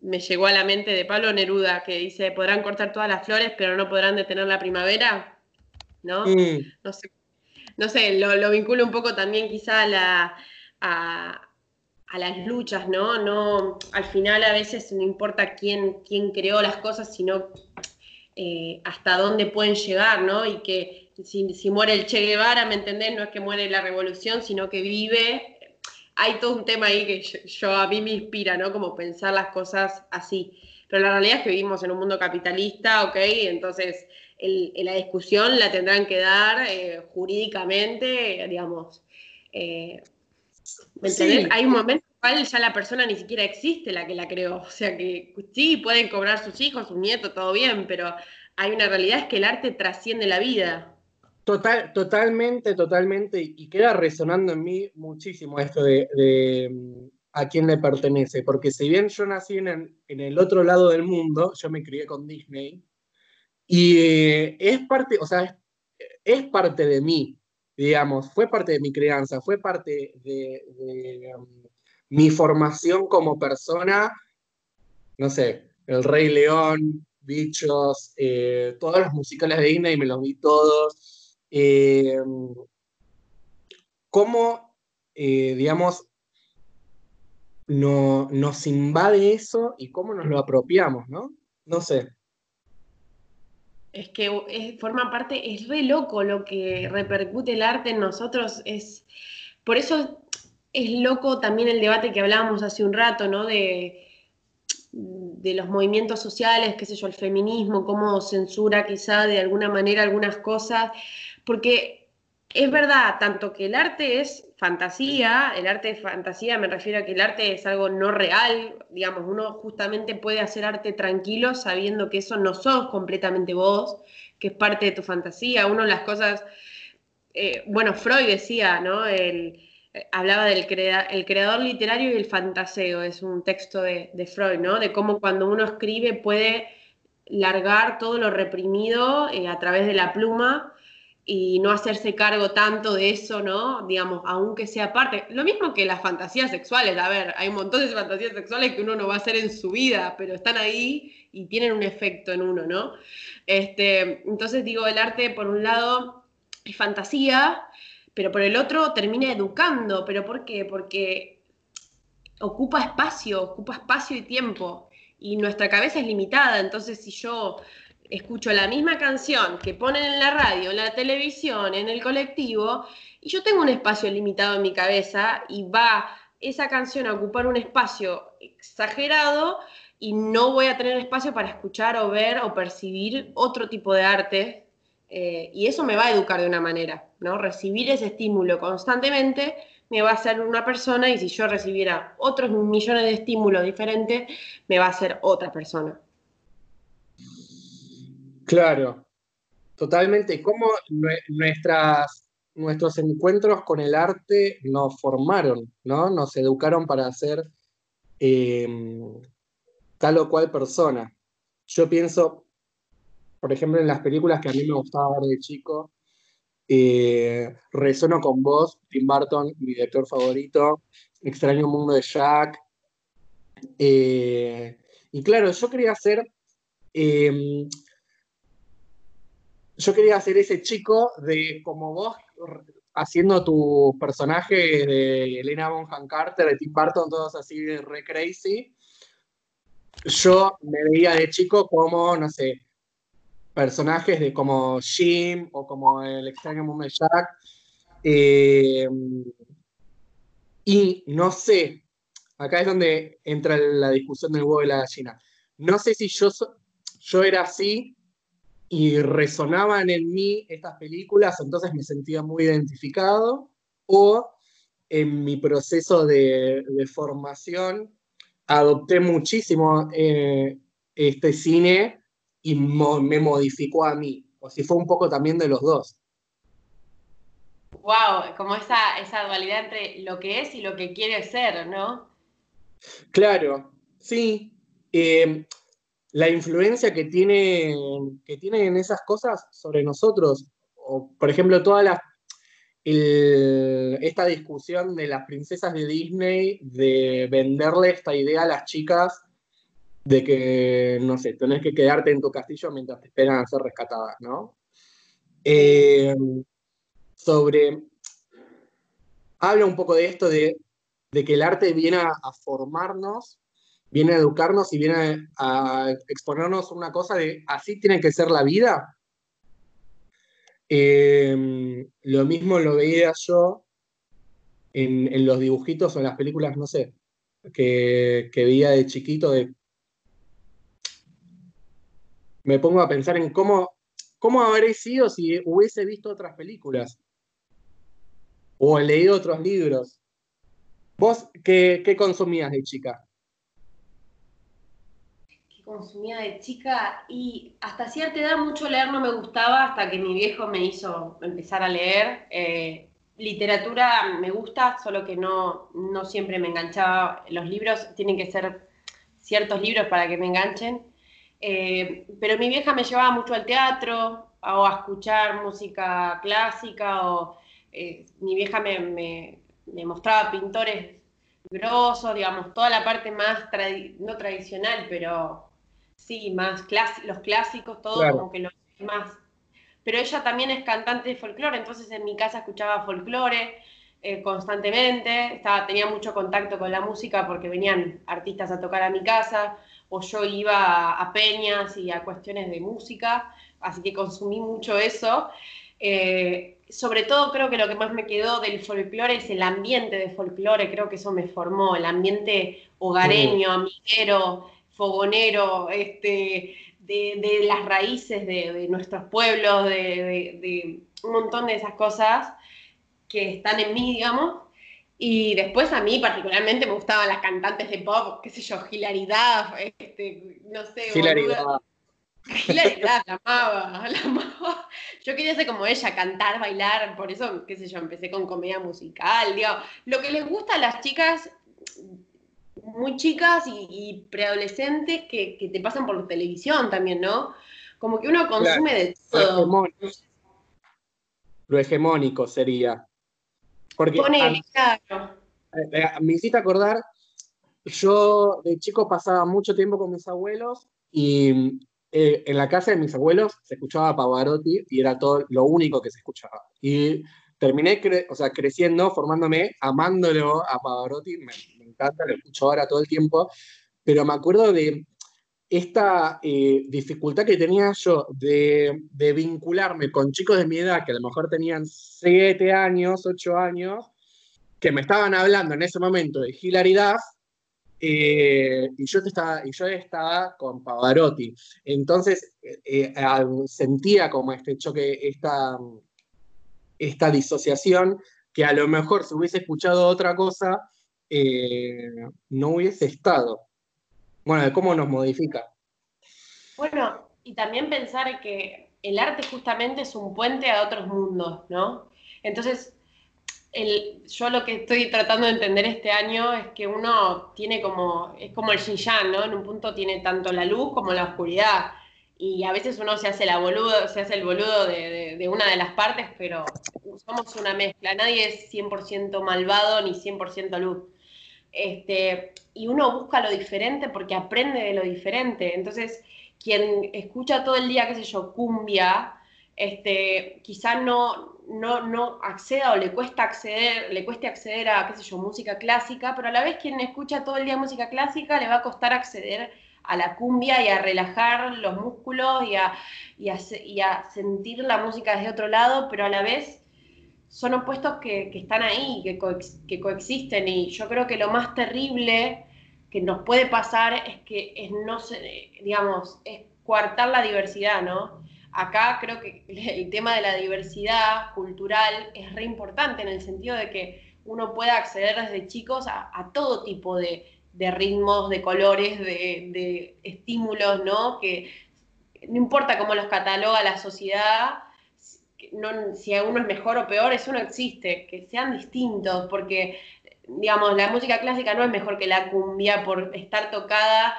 me llegó a la mente de Pablo Neruda, que dice, podrán cortar todas las flores, pero no podrán detener la primavera, ¿no? Mm. No sé, no sé lo, vinculo un poco también quizá a, la, a las luchas, ¿no? No, al final a veces no importa quién, quién creó las cosas, sino eh, hasta dónde pueden llegar, ¿no? Y que si, muere el Che Guevara, ¿me entendés? No es que muere la revolución, sino que vive. Hay todo un tema ahí que yo, a mí me inspira, ¿no? Como pensar las cosas así. Pero la realidad es que vivimos en un mundo capitalista, ¿ok? Entonces, la discusión la tendrán que dar eh, jurídicamente, digamos, eh, ¿Me entendés? Hay un momento en el cual ya la persona ni siquiera existe la que la creó. O sea que sí, pueden cobrar sus hijos, sus nietos, todo bien, pero hay una realidad es que el arte trasciende la vida. Total, totalmente, totalmente, y queda resonando en mí muchísimo esto de, mm, a quién le pertenece, porque si bien yo nací en el, otro lado del mundo, yo me crié con Disney, y eh, es parte, o sea, es, parte de mí, digamos, fue parte de mi crianza, fue parte de, um, mi formación como persona, no sé, El Rey León, Bichos, eh, todos los musicales de Disney me los vi todos, eh, cómo, eh, digamos, no, nos invade eso y cómo nos lo apropiamos, ¿no? No sé. Es que forma parte, es re loco lo que repercute el arte en nosotros. Es, por eso es loco también el debate que hablábamos hace un rato, ¿no? De los movimientos sociales, qué sé yo, el feminismo, cómo censura quizá de alguna manera algunas cosas, porque es verdad, tanto que el arte es fantasía, el arte es fantasía, me refiero a que el arte es algo no real, digamos, uno justamente puede hacer arte tranquilo sabiendo que eso no sos completamente vos, que es parte de tu fantasía, uno de las cosas, eh, bueno, Freud decía, ¿no? El, hablaba del el creador literario y el fantaseo, es un texto de, de Freud, ¿no? De cómo cuando uno escribe puede largar todo lo reprimido eh, a través de la pluma y no hacerse cargo tanto de eso, ¿no? Digamos, aunque sea parte. Lo mismo que las fantasías sexuales. A ver, hay un montón de fantasías sexuales que uno no va a hacer en su vida, pero están ahí y tienen un efecto en uno, ¿no? Este, entonces digo, el arte, por un lado, es fantasía, pero por el otro termina educando. ¿Pero por qué? Porque ocupa espacio, ocupa espacio y tiempo. Y nuestra cabeza es limitada. Entonces, si yo escucho la misma canción que ponen en la radio, en la televisión, en el colectivo, y yo tengo un espacio limitado en mi cabeza y va esa canción a ocupar un espacio exagerado y no voy a tener espacio para escuchar o ver o percibir otro tipo de arte. Eh, y eso me va a educar de una manera, ¿no? Recibir ese estímulo constantemente me va a hacer una persona y si yo recibiera otros millones de estímulos diferentes, me va a hacer otra persona. Claro, totalmente. ¿Cómo nuestras, nuestros encuentros con el arte nos formaron, ¿no? Nos educaron para ser em, tal o cual persona. Yo pienso, por ejemplo, en las películas que a mí me gustaba ver de chico, eh, resono con vos, Tim Burton, mi director favorito, Extraño Mundo de Jack. Eh, y claro, yo quería ser em, yo quería hacer ese chico de como vos haciendo tu personaje de Elena Bonham Carter, de Tim Burton, todos así de re crazy. Yo me veía de chico como, no sé, personajes de como Jim o como el extraño de Jack. Eh, y no sé, acá es donde entra la discusión del huevo y la gallina. No sé si yo, yo era así y resonaban en mí estas películas, entonces me sentía muy identificado, o en mi proceso de, formación adopté muchísimo eh, este cine y me modificó a mí, o si fue un poco también de los dos. Wow, como esa, esa dualidad entre lo que es y lo que quiere ser, ¿no? Claro, sí. Eh, la influencia que tienen, que tienen esas cosas sobre nosotros. O, por ejemplo, toda la, esta discusión de las princesas de Disney, de venderle esta idea a las chicas de que, no sé, tenés que quedarte en tu castillo mientras te esperan a ser rescatadas, ¿no? Eh, sobre. Habla un poco de esto de, que el arte viene a formarnos viene a educarnos y viene a, exponernos una cosa de así tiene que ser la vida. Em, lo mismo lo veía yo en, los dibujitos o en las películas, no sé, que, que veía de chiquito. De... Me pongo a pensar en cómo, cómo habría sido si hubiese visto otras películas o leído otros libros. ¿Vos qué, qué consumías de chica? ¿Qué consumía de chica? Y hasta cierta edad mucho leer no me gustaba hasta que mi viejo me hizo empezar a leer. Eh, literatura me gusta, solo que no, no siempre me enganchaba. Los libros tienen que ser ciertos libros para que me enganchen. Eh, pero mi vieja me llevaba mucho al teatro o a escuchar música clásica o eh, mi vieja me, mostraba pintores grosos, digamos, toda la parte más, no tradicional, pero sí, más los clásicos, todo como que lo más. Pero ella también es cantante de folclore, entonces en mi casa escuchaba folclore eh, constantemente, estaba, tenía mucho contacto con la música porque venían artistas a tocar a mi casa, o yo iba a, peñas y a cuestiones de música, así que consumí mucho eso. Eh, sobre todo creo que lo que más me quedó del folclore es el ambiente de folclore, creo que eso me formó, el ambiente hogareño, amiguero, fogonero, este, de, las raíces de, nuestros pueblos, de, un montón de esas cosas que están en mí, digamos. Y después a mí particularmente me gustaban las cantantes de pop, qué sé yo, Hilaridad, este, no sé. Hilaridad. Hilaridad, la amaba, la amaba. Yo quería ser como ella, cantar, bailar, por eso, qué sé yo, empecé con comedia musical, digo, lo que les gusta a las chicas muy chicas y, preadolescentes que, te pasan por televisión también, ¿no? Como que uno consume de todo. Lo hegemónico, sería. Porque claro. Eh, eh, me hiciste acordar, yo de chico pasaba mucho tiempo con mis abuelos y eh, en la casa de mis abuelos se escuchaba Pavarotti y era todo lo único que se escuchaba. Y terminé o sea, creciendo, formándome, amándolo a Pavarotti, me, encanta, lo escucho ahora todo el tiempo, pero me acuerdo de esta eh, dificultad que tenía yo de, vincularme con chicos de mi edad, que a lo mejor tenían 7 años, 8 años, que me estaban hablando en ese momento de hilaridad, eh, y, yo estaba, y yo estaba con Pavarotti. Entonces eh, sentía como este choque, esta, esta disociación, que a lo mejor si hubiese escuchado otra cosa, eh, no hubiese estado. Bueno, de cómo nos modifica. Bueno, y también pensar que el arte justamente es un puente a otros mundos, ¿no? Entonces, yo lo que estoy tratando de entender este año es que uno tiene como, es como el yin ¿no? En un punto tiene tanto la luz como la oscuridad y a veces uno se hace la boludo, se hace el boludo de, una de las partes, pero somos una mezcla, nadie es 100% malvado ni 100% luz. Este, y uno busca lo diferente porque aprende de lo diferente. Entonces, quien escucha todo el día, qué sé yo, cumbia, este, quizá no, no, no acceda o le cuesta acceder, le cueste acceder a, qué sé yo, música clásica, pero a la vez quien escucha todo el día música clásica le va a costar acceder a la cumbia y a relajar los músculos y a, y a, sentir la música desde otro lado, pero a la vez son opuestos que, están ahí, que, que, coexisten. Y yo creo que lo más terrible que nos puede pasar es que es no digamos, es coartar la diversidad, ¿no? Acá creo que el tema de la diversidad cultural es re importante en el sentido de que uno pueda acceder desde chicos a todo tipo de, de ritmos, de colores, de, estímulos, ¿no? Que no importa cómo los cataloga la sociedad, no, si uno es mejor o peor, eso no existe, que sean distintos, porque, digamos, la música clásica no es mejor que la cumbia por estar tocada,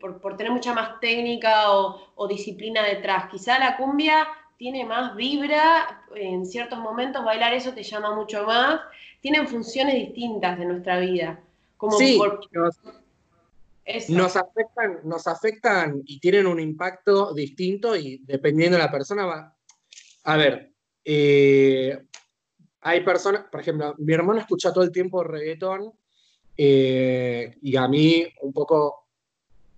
por, tener mucha más técnica o, o disciplina detrás. Quizá la cumbia tiene más vibra, en ciertos momentos bailar eso te llama mucho más, tienen funciones distintas de nuestra vida sí, nos, afectan, nos afectan y tienen un impacto distinto y dependiendo de la persona va... A ver, eh, hay personas, por ejemplo, mi hermano escucha todo el tiempo reggaetón eh, y a mí un poco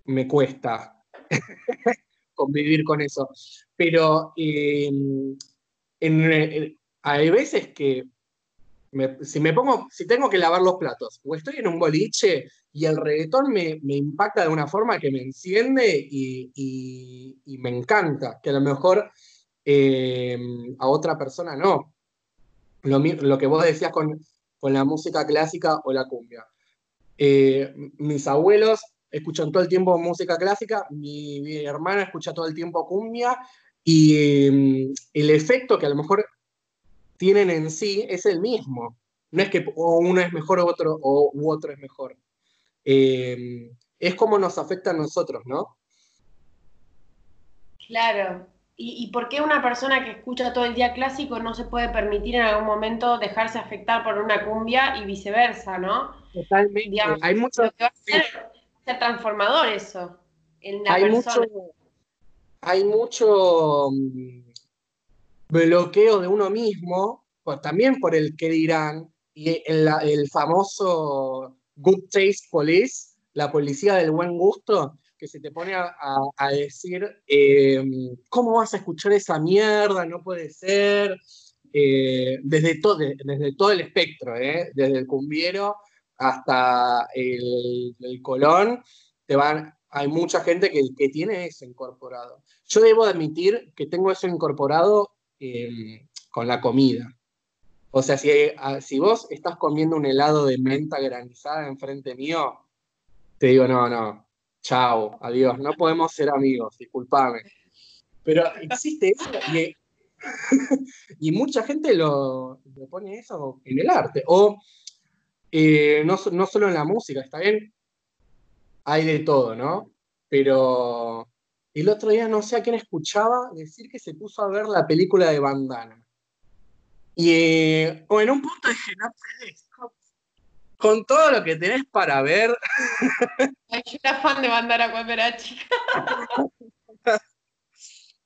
me cuesta convivir con eso. Pero eh, hay veces que si me pongo, si tengo que lavar los platos o estoy en un boliche y el reggaetón me, impacta de una forma que me enciende y, me encanta, que a lo mejor eh, a otra persona no. Lo, que vos decías con, con la música clásica o la cumbia. Eh, mis abuelos escuchan todo el tiempo música clásica, mi, hermana escucha todo el tiempo cumbia y mm, el efecto que a lo mejor tienen en sí es el mismo. No es que uno es mejor o otro, o u otro es mejor. Eh, es como nos afecta a nosotros, ¿no? Claro. ¿Y, ¿Y, por qué una persona que escucha todo el día clásico no se puede permitir en algún momento dejarse afectar por una cumbia y viceversa, ¿no? Totalmente. hay mucho. ser, transformador eso en la hay Mucho, hay mucho mm, bloqueo de uno mismo, también por el que dirán, y el, el famoso Good Taste Police, la policía del buen gusto, que se te pone a, decir, em, ¿cómo vas a escuchar esa mierda? No puede ser. Eh, desde, todo, desde todo el espectro, ¿eh? desde el cumbiero hasta el, Colón, te van, hay mucha gente que, que, tiene eso incorporado. Yo debo admitir que tengo eso incorporado em, con la comida. O sea, si, si vos estás comiendo un helado de menta granizada enfrente mío, te digo, no, no, chao, adiós, no podemos ser amigos, discúlpame. Pero existe eso y, y mucha gente lo, pone eso en el arte. O eh, no, no solo en la música, está bien, hay de todo, ¿no? Pero el otro día no sé a quién escuchaba decir que se puso a ver la película de Bandana. Y eh, o en un punto dije, no puedes, con todo lo que tenés para ver. yo era fan de Bandana cuando era chica.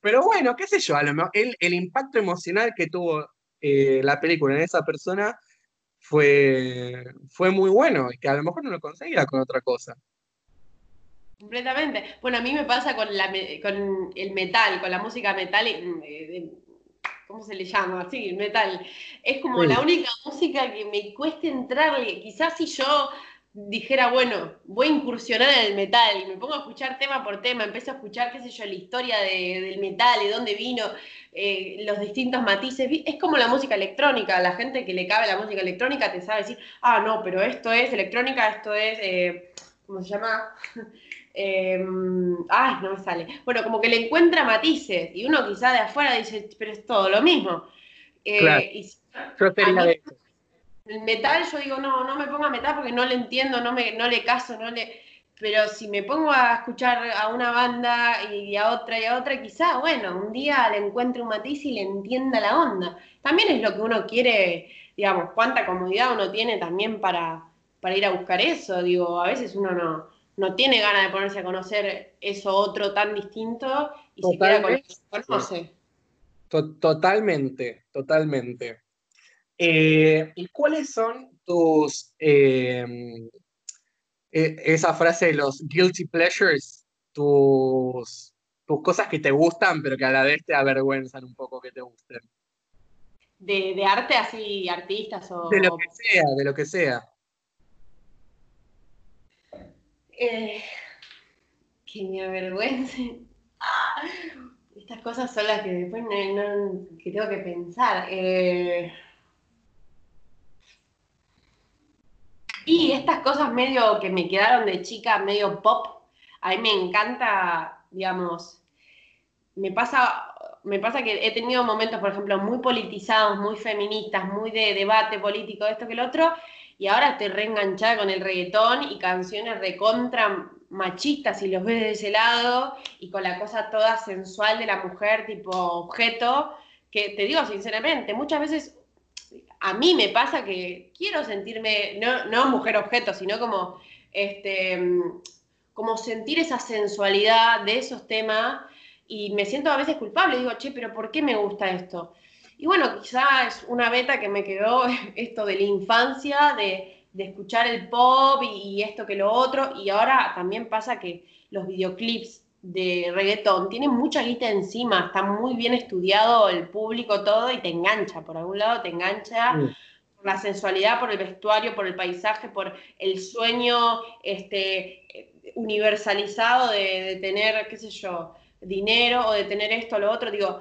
Pero bueno, qué sé yo, a lo mejor el, el impacto emocional que tuvo eh, la película en esa persona fue, fue muy bueno y que a lo mejor no lo conseguía con otra cosa. Completamente. Bueno, a mí me pasa con, la, con el metal, con la música metal, eh, ¿cómo se le llama? Sí, metal. Es como la única música que me cuesta entrarle. Quizás si yo dijera, bueno, voy a incursionar en el metal y me pongo a escuchar tema por tema, empiezo a escuchar, qué sé yo, la historia del metal, de dónde vino, eh, los distintos matices. Es como la música electrónica, la gente que le cabe la música electrónica te sabe decir, ah, no, pero esto es electrónica, esto es, eh, ¿cómo se llama? Em, ay, no me sale. Bueno, como que le encuentra matices y uno quizá de afuera dice, pero es todo lo mismo. Eh, el metal, yo digo, no, no me ponga metal porque no le entiendo, no, me, no le caso, no le... Pero si me pongo a escuchar a una banda y a otra y a otra, quizá, bueno, un día le encuentre un matiz y le entienda la onda. También es lo que uno quiere, digamos, cuánta comodidad uno tiene también para, para ir a buscar eso. Digo, a veces uno no, no tiene ganas de ponerse a conocer eso otro tan distinto y se queda con lo que conoce. Totalmente, totalmente. Eh, ¿Y cuáles son tus, em, e, esa frase de los guilty pleasures, tus, tus cosas que te gustan, pero que a la vez te avergüenzan un poco que te gusten? De, arte así, artistas o... De lo que sea, de lo que sea. Eh, que me avergüencen. Estas cosas son las que después que tengo que pensar. Eh, Y estas cosas medio que me quedaron de chica, medio pop, a mí me encanta, digamos, me pasa, me pasa que he tenido momentos, por ejemplo, muy politizados, muy feministas, muy de debate político, esto que lo otro, y ahora estoy reenganchada con el reggaetón y canciones recontra machistas, si los ves de ese lado, y con la cosa toda sensual de la mujer, tipo objeto, que te digo sinceramente, muchas veces a mí me pasa que quiero sentirme, no, no mujer objeto, sino como, este, como sentir esa sensualidad de esos temas y me siento a veces culpable, digo, che, pero ¿por qué me gusta esto? Y bueno, quizás es una beta que me quedó esto de la infancia, de, escuchar el pop y, esto que lo otro, y ahora también pasa que los videoclips de reggaetón tiene mucha guita encima, está muy bien estudiado el público todo y te engancha, por algún lado te engancha por la sensualidad, por el vestuario, por el paisaje, por el sueño este, universalizado de, tener, qué sé yo, dinero o de tener esto o lo otro, digo,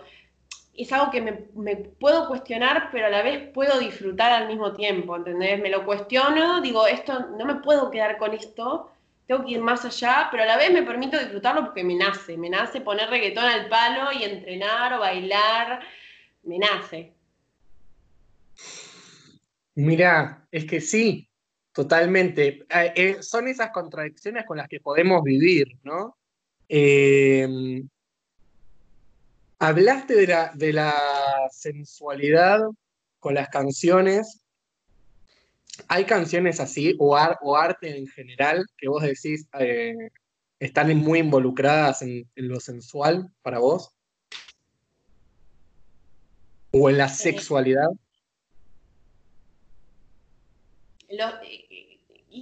es algo que me, puedo cuestionar, pero a la vez puedo disfrutar al mismo tiempo, ¿entendés? Me lo cuestiono, digo, esto, no me puedo quedar con esto, tengo que ir más allá, pero a la vez me permito disfrutarlo porque me nace, me nace poner reggaetón al palo y entrenar o bailar, me nace. Mira, es que sí, totalmente. Eh, eh, son esas contradicciones con las que podemos vivir, ¿no? Eh, Hablaste de la, de la sensualidad con las canciones. ¿Hay canciones así o, o arte en general que vos decís eh, están muy involucradas en, lo sensual para vos? ¿O en la sexualidad?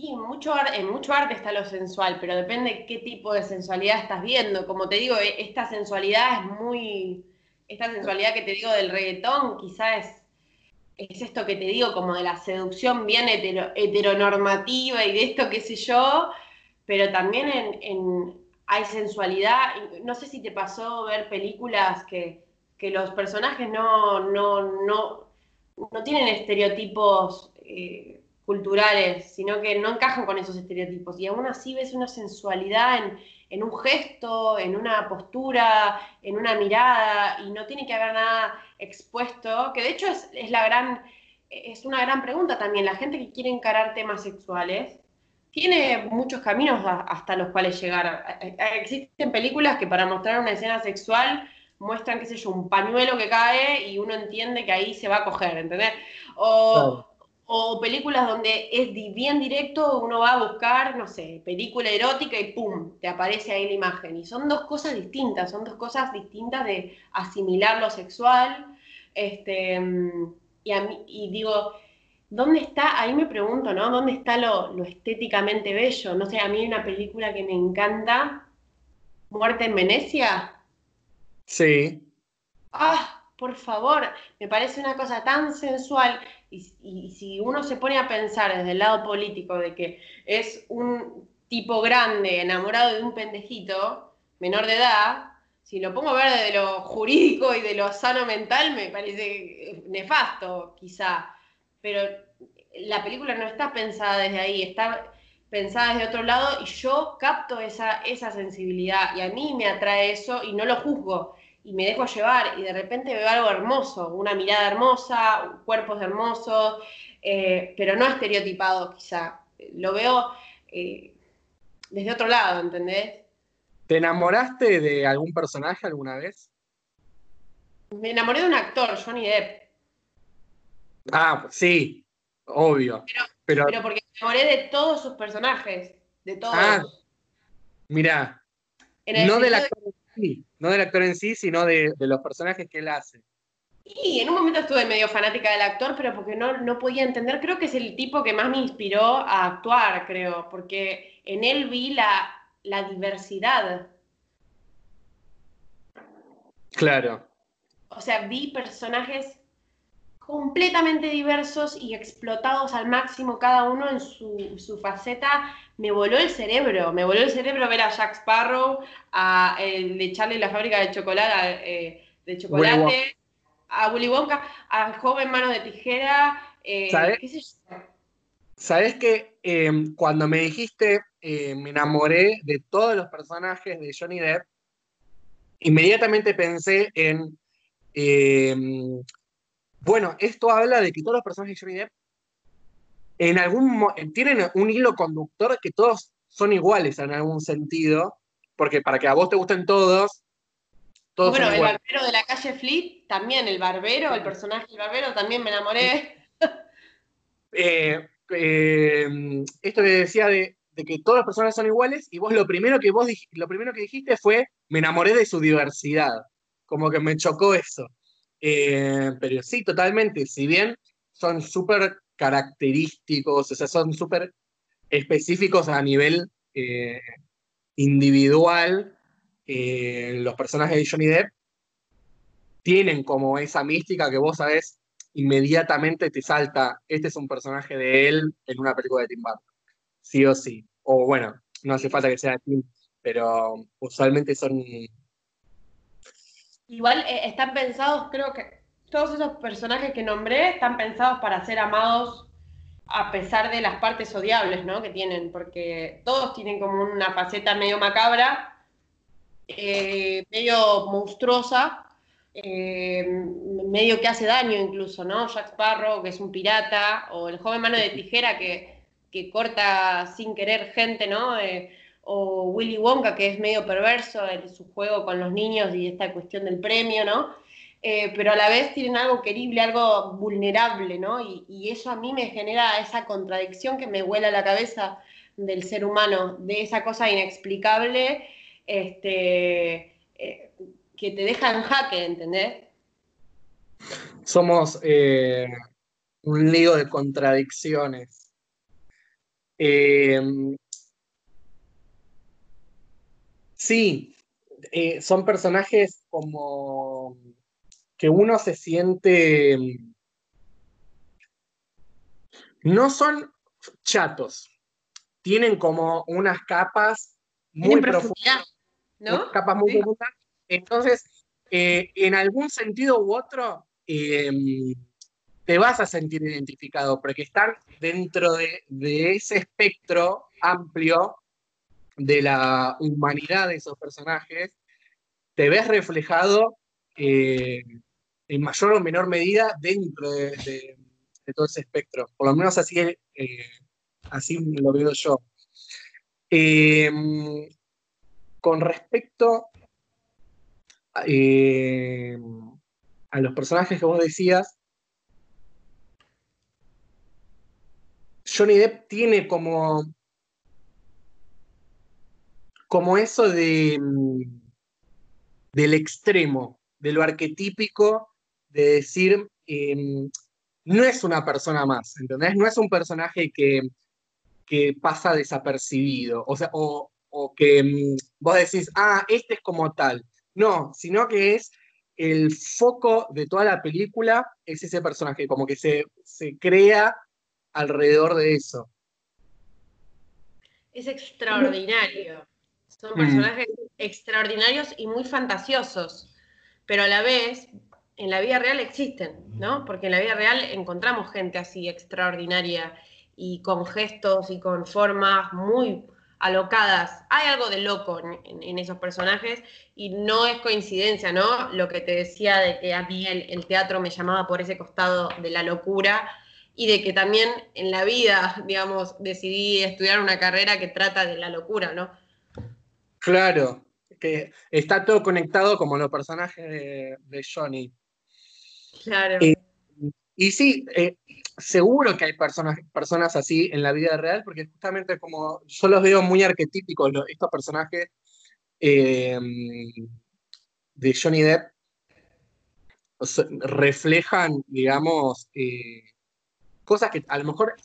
Y en mucho, en mucho arte está lo sensual, pero depende qué tipo de sensualidad estás viendo. Como te digo, e, esta sensualidad es muy. Esta sensualidad que te digo del reggaetón, quizás es, es esto que te digo, como de la seducción bien heteronormativa y de esto, qué sé yo, pero también en, hay sensualidad. No sé si te pasó ver películas que, los personajes no, no, no, no tienen estereotipos. Eh, culturales, sino que no encajan con esos estereotipos. Y aún así ves una sensualidad en, un gesto, en una postura, en una mirada, y no tiene que haber nada expuesto, que de hecho es, la gran, es una gran pregunta también. La gente que quiere encarar temas sexuales tiene muchos caminos hasta los cuales llegar. Existen películas que para mostrar una escena sexual muestran, qué sé yo, un pañuelo que cae y uno entiende que ahí se va a coger, ¿entendés? O películas donde es bien directo, uno va a buscar, no sé, película erótica y ¡pum! te aparece ahí la imagen. Y son dos cosas distintas, son dos cosas distintas de asimilar lo sexual. Este, y, y digo, ¿dónde está? Ahí me pregunto, ¿no? ¿Dónde está lo, lo, estéticamente bello? No sé, a mí hay una película que me encanta, Muerte en Venecia. Sí. Ah, por favor, me parece una cosa tan sensual y, si uno se pone a pensar desde el lado político de que es un tipo grande enamorado de un pendejito menor de edad, si lo pongo a ver desde lo jurídico y de lo sano mental, me parece nefasto, quizá. Pero la película no está pensada desde ahí, está pensada desde otro lado y yo capto esa, esa sensibilidad y a mí me atrae eso y no lo juzgo y me dejo llevar y de repente veo algo hermoso, una mirada hermosa, cuerpos hermosos, eh, pero no estereotipado quizá. Lo veo eh, desde otro lado, ¿entendés? ¿Te enamoraste de algún personaje alguna vez? Me enamoré de un actor, Johnny Depp. Ah, sí, obvio. Pero, pero... porque me enamoré de todos sus personajes, de todos. Ah, mira, no del actor sí, no del actor en sí, sino de, los personajes que él hace. Y en un momento estuve medio fanática del actor, pero porque no, no podía entender, creo que es el tipo que más me inspiró a actuar, creo, porque en él vi la, la diversidad. Claro. O sea, vi personajes completamente diversos y explotados al máximo, cada uno en su, faceta. Me voló el cerebro, me voló el cerebro ver a Jack Sparrow, a el de Charlie la fábrica de chocolate, eh, de chocolate, a Willy Wonka, a joven mano de tijera. Eh, ¿Sabes? que em, cuando me dijiste eh, me enamoré de todos los personajes de Johnny Depp, inmediatamente pensé en bueno, esto habla de que todos los personajes de Johnny Depp en algún tienen un hilo conductor que todos son iguales en algún sentido, porque para que a vos te gusten todos, todos Bueno, el barbero de la calle Fleet, también el barbero, el personaje del barbero, también me enamoré. Eh, eh, esto que decía de, que todos los personajes son iguales, y vos lo primero que vos lo primero que dijiste fue me enamoré de su diversidad. Como que me chocó eso. Eh, pero sí, totalmente. Si bien son súper característicos, o sea, son súper específicos a nivel eh, individual, eh, los personajes de Johnny Depp tienen como esa mística que vos sabés inmediatamente te salta, este es un personaje de él en una película de Tim Burton, sí o sí. O bueno, no hace falta que sea Tim, pero usualmente son Igual eh, están pensados, creo que todos esos personajes que nombré están pensados para ser amados a pesar de las partes odiables, ¿no? Que tienen, porque todos tienen como una faceta medio macabra, eh, medio monstruosa, eh, medio que hace daño incluso, ¿no? Jack Sparrow, que es un pirata, o el joven mano de tijera que, que corta sin querer gente, ¿no? Eh, o Willy Wonka, que es medio perverso en su juego con los niños y esta cuestión del premio, ¿no? Eh, pero a la vez tienen algo querible, algo vulnerable, ¿no? Y, eso a mí me genera esa contradicción que me vuela la cabeza del ser humano, de esa cosa inexplicable este, eh, que te deja en jaque, ¿entendés? Somos eh, un lío de contradicciones. Sí, son personajes como que uno se siente... Mm, no son chatos, tienen como unas capas muy profundas. ¿no? Capas muy profundas. Entonces, eh, en algún sentido u otro, em, te vas a sentir identificado, porque están dentro de, ese espectro amplio de la humanidad de esos personajes, te ves reflejado eh, en mayor o menor medida dentro de, todo ese espectro. Por lo menos así, eh, así lo veo yo. Eh, con respecto a los personajes que vos decías, Johnny Depp tiene como, como eso de, del extremo, de lo arquetípico de decir, em, no es una persona más, ¿entendés? No es un personaje que, pasa desapercibido, o sea, o, que em, vos decís, ah, este es como tal. No, sino que es el foco de toda la película, es ese personaje, como que se, se crea alrededor de eso. Es extraordinario. Son mm. personajes extraordinarios y muy fantasiosos, pero a la vez en la vida real existen, ¿no? Porque en la vida real encontramos gente así extraordinaria y con gestos y con formas muy alocadas. Hay algo de loco en, esos personajes y no es coincidencia, ¿no? Lo que te decía de que a mí el, teatro me llamaba por ese costado de la locura y de que también en la vida, digamos, decidí estudiar una carrera que trata de la locura, ¿no? Claro, que está todo conectado como los personajes de Johnny. Claro. Eh, y sí, eh, seguro que hay personas, personas así en la vida real, porque justamente como yo los veo muy arquetípicos, estos personajes eh, de Johnny Depp reflejan, digamos, cosas que a lo mejor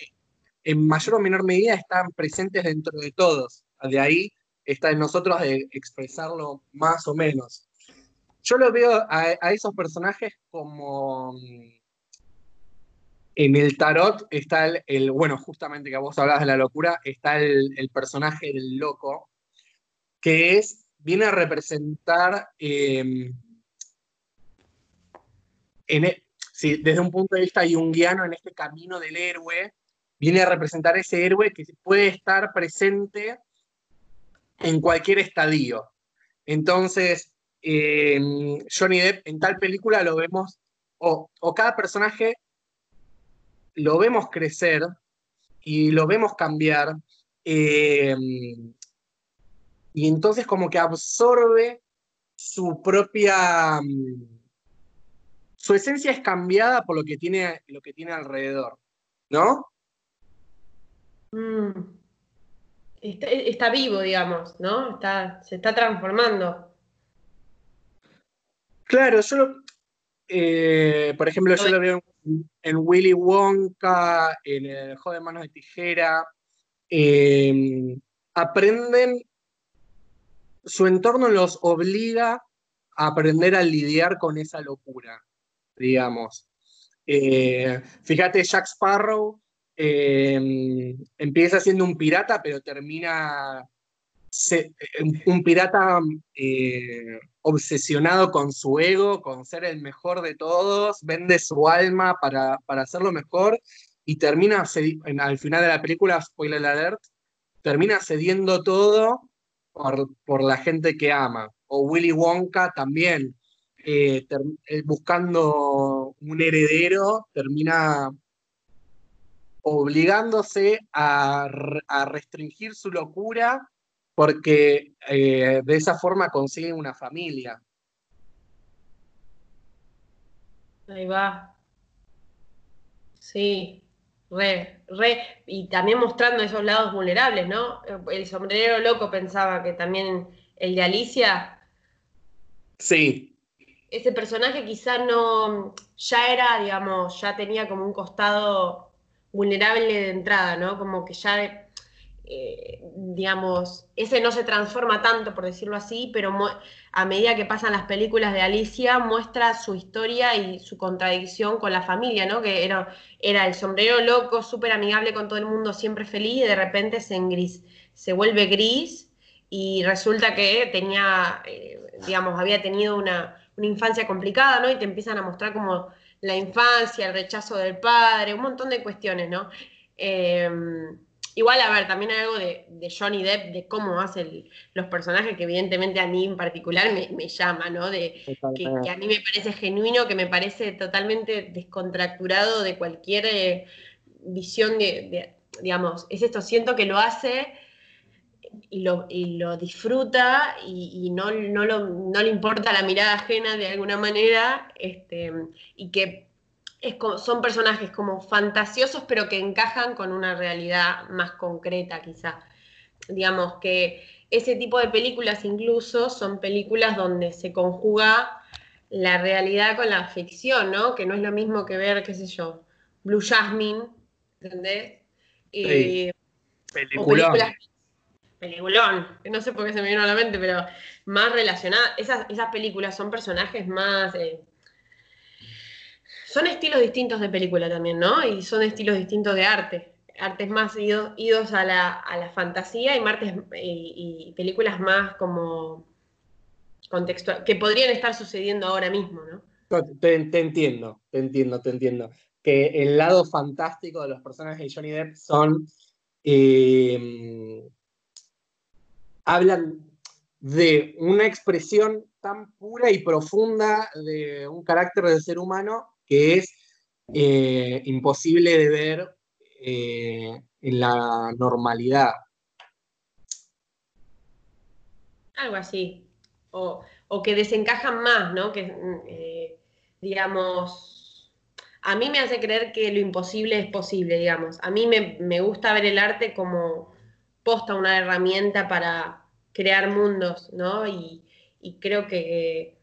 en mayor o menor medida están presentes dentro de todos. De ahí está en nosotros de expresarlo más o menos. Yo lo veo a, esos personajes como. Mm, en el tarot está el, bueno, justamente que vos hablabas de la locura, está el, personaje del loco, que es, viene a representar, em, e, desde un punto de vista junguiano, en este camino del héroe, viene a representar ese héroe que puede estar presente en cualquier estadio. Entonces, Johnny Depp en tal película lo vemos, o, cada personaje lo vemos crecer y lo vemos cambiar. Eh, y entonces como que absorbe su propia... Su esencia es cambiada por lo que tiene, lo que tiene alrededor, ¿no? Mm. Está, vivo, digamos, ¿no? se está transformando. Claro, yo, eh, por ejemplo, yo lo veo en, Willy Wonka, en el juego de manos de tijera. Em, aprenden, su entorno los obliga a aprender a lidiar con esa locura, digamos. Eh, fíjate, Jack Sparrow em, empieza siendo un pirata, pero termina un pirata eh, obsesionado con su ego, con ser el mejor de todos, vende su alma para, para hacerlo mejor y termina, al final de la película, spoiler alert, termina cediendo todo por, por la gente que ama. O Willy Wonka también, eh, eh, buscando un heredero, termina obligándose a, a restringir su locura porque eh, de esa forma consiguen una familia. Ahí va. Sí, re, re. Y también mostrando esos lados vulnerables, ¿no? El sombrero loco pensaba que también el de Alicia. Sí. Ese personaje quizá no, ya era, digamos, ya tenía como un costado vulnerable de entrada, ¿no? Como que ya eh, digamos, ese no se transforma tanto, por decirlo así, pero a medida que pasan las películas de Alicia, muestra su historia y su contradicción con la familia, ¿no? Que era, el sombrero loco, súper amigable con todo el mundo, siempre feliz, y de repente se, en gris, se vuelve gris y resulta que tenía, eh, digamos, había tenido una, una infancia complicada, ¿no? Y te empiezan a mostrar como la infancia, el rechazo del padre, un montón de cuestiones, ¿no? Eh, Igual, a ver, también hay algo de, Johnny Depp, de cómo hace los personajes, que evidentemente a mí en particular me, llama, ¿no? De, que, a mí me parece genuino, que me parece totalmente descontracturado de cualquier eh, visión de, digamos, es esto, siento que lo hace y lo, lo disfruta y, no, no, no, le importa la mirada ajena de alguna manera, este, y que son personajes como fantasiosos, pero que encajan con una realidad más concreta, quizá. Digamos que ese tipo de películas incluso son películas donde se conjuga la realidad con la ficción, ¿no? Que no es lo mismo que ver, qué sé yo, Blue Jasmine, ¿entendés? Eh, Peliculón. Peliculón, no sé por qué se me vino a la mente, pero más relacionadas, esas, esas películas son personajes más... Eh, son estilos distintos de película también, ¿no? Y son estilos distintos de arte. Artes más idos, a, la, fantasía y, martes, y, películas más como contextual, que podrían estar sucediendo ahora mismo, ¿no? Te, entiendo, te entiendo, te entiendo. Que el lado fantástico de los personajes de Johnny Depp son. Eh, hablan de una expresión tan pura y profunda de un carácter del ser humano que es eh, imposible de ver eh, en la normalidad. Algo así. O, que desencajan más, ¿no? Que, eh, digamos, a mí me hace creer que lo imposible es posible, digamos. A mí me, gusta ver el arte como posta una herramienta para crear mundos, ¿no? y creo que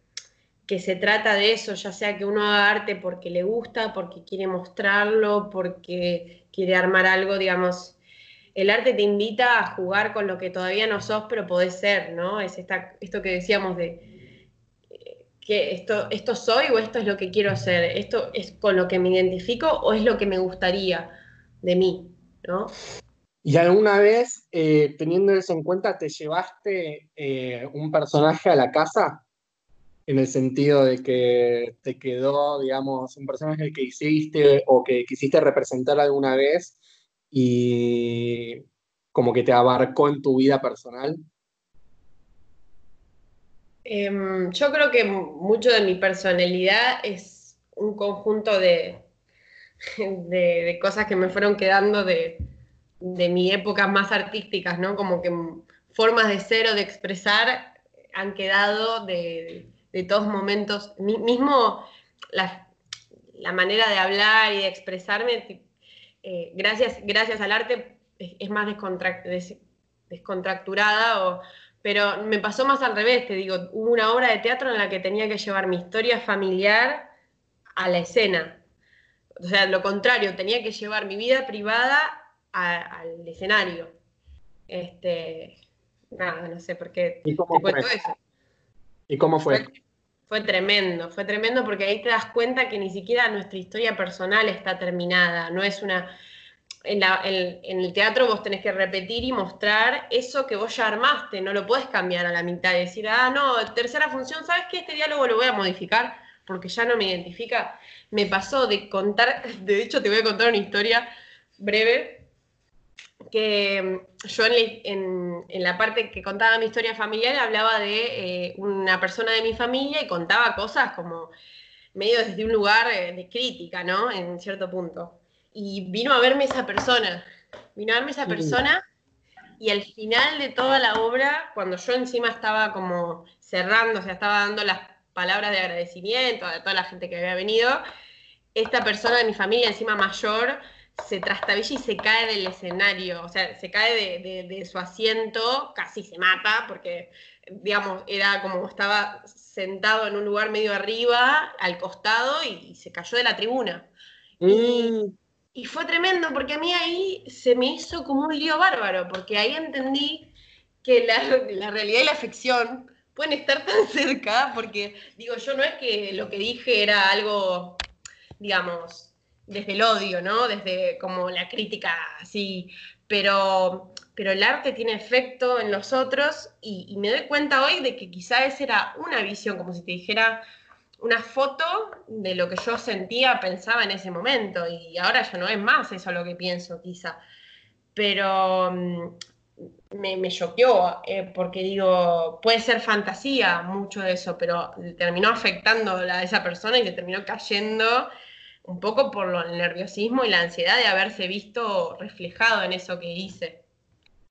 que se trata de eso, ya sea que uno haga arte porque le gusta, porque quiere mostrarlo, porque quiere armar algo, digamos, el arte te invita a jugar con lo que todavía no sos, pero podés ser, ¿no? Es esta, esto que decíamos de que esto, esto soy o esto es lo que quiero hacer, esto es con lo que me identifico o es lo que me gustaría de mí, ¿no? ¿Y alguna vez, eh, teniendo eso en cuenta, te llevaste eh, un personaje a la casa? en el sentido de que te quedó, digamos, un personaje que hiciste o que quisiste representar alguna vez y como que te abarcó en tu vida personal? Em, yo creo que mucho de mi personalidad es un conjunto de, de, cosas que me fueron quedando de, de mi época más artísticas, ¿no? Como que formas de ser o de expresar han quedado de, de todos momentos, mismo la, manera de hablar y de expresarme, eh, gracias, gracias al arte, es, más descontracturada, o, pero me pasó más al revés, te digo, hubo una obra de teatro en la que tenía que llevar mi historia familiar a la escena. O sea, lo contrario, tenía que llevar mi vida privada al escenario. Este, nada, no sé por qué te cuento eso. ¿Y cómo fue? fue? tremendo, fue tremendo porque ahí te das cuenta que ni siquiera nuestra historia personal está terminada, no es una... en, el teatro vos tenés que repetir y mostrar eso que vos ya armaste, no lo puedes cambiar a la mitad y decir, ah, no, tercera función, ¿sabes qué? Este diálogo lo voy a modificar porque ya no me identifica. Me pasó de contar, de hecho te voy a contar una historia breve, que mm, yo en, la parte que contaba mi historia familiar hablaba de eh, una persona de mi familia y contaba cosas como medio desde un lugar eh, de crítica, ¿no? En cierto punto y vino a verme esa persona, vino a verme esa persona y al final de toda la obra, cuando yo encima estaba como cerrando, o sea, estaba dando las palabras de agradecimiento a toda la gente que había venido, esta persona de mi familia, encima mayor, se trastabilla y se cae del escenario, o sea, se cae de, su asiento, casi se mata, porque, digamos, era como estaba sentado en un lugar medio arriba, al costado, y, se cayó de la tribuna. Y, mm. Y fue tremendo porque a mí ahí se me hizo como un lío bárbaro, porque ahí entendí que la, realidad y la ficción pueden estar tan cerca, porque digo, yo no es que lo que dije era algo, digamos, desde el odio, ¿no? Desde como la crítica así, pero, pero el arte tiene efecto en los otros y, y me doy cuenta hoy de que quizás esa era una visión, como si te dijera, una foto de lo que yo sentía, pensaba en ese momento, y ahora ya no es más eso lo que pienso, quizá. Pero mm, me, me choqueó, eh, porque digo, puede ser fantasía mucho de eso, pero terminó afectando a esa persona y le terminó cayendo un poco por el nerviosismo y la ansiedad de haberse visto reflejado en eso que hice.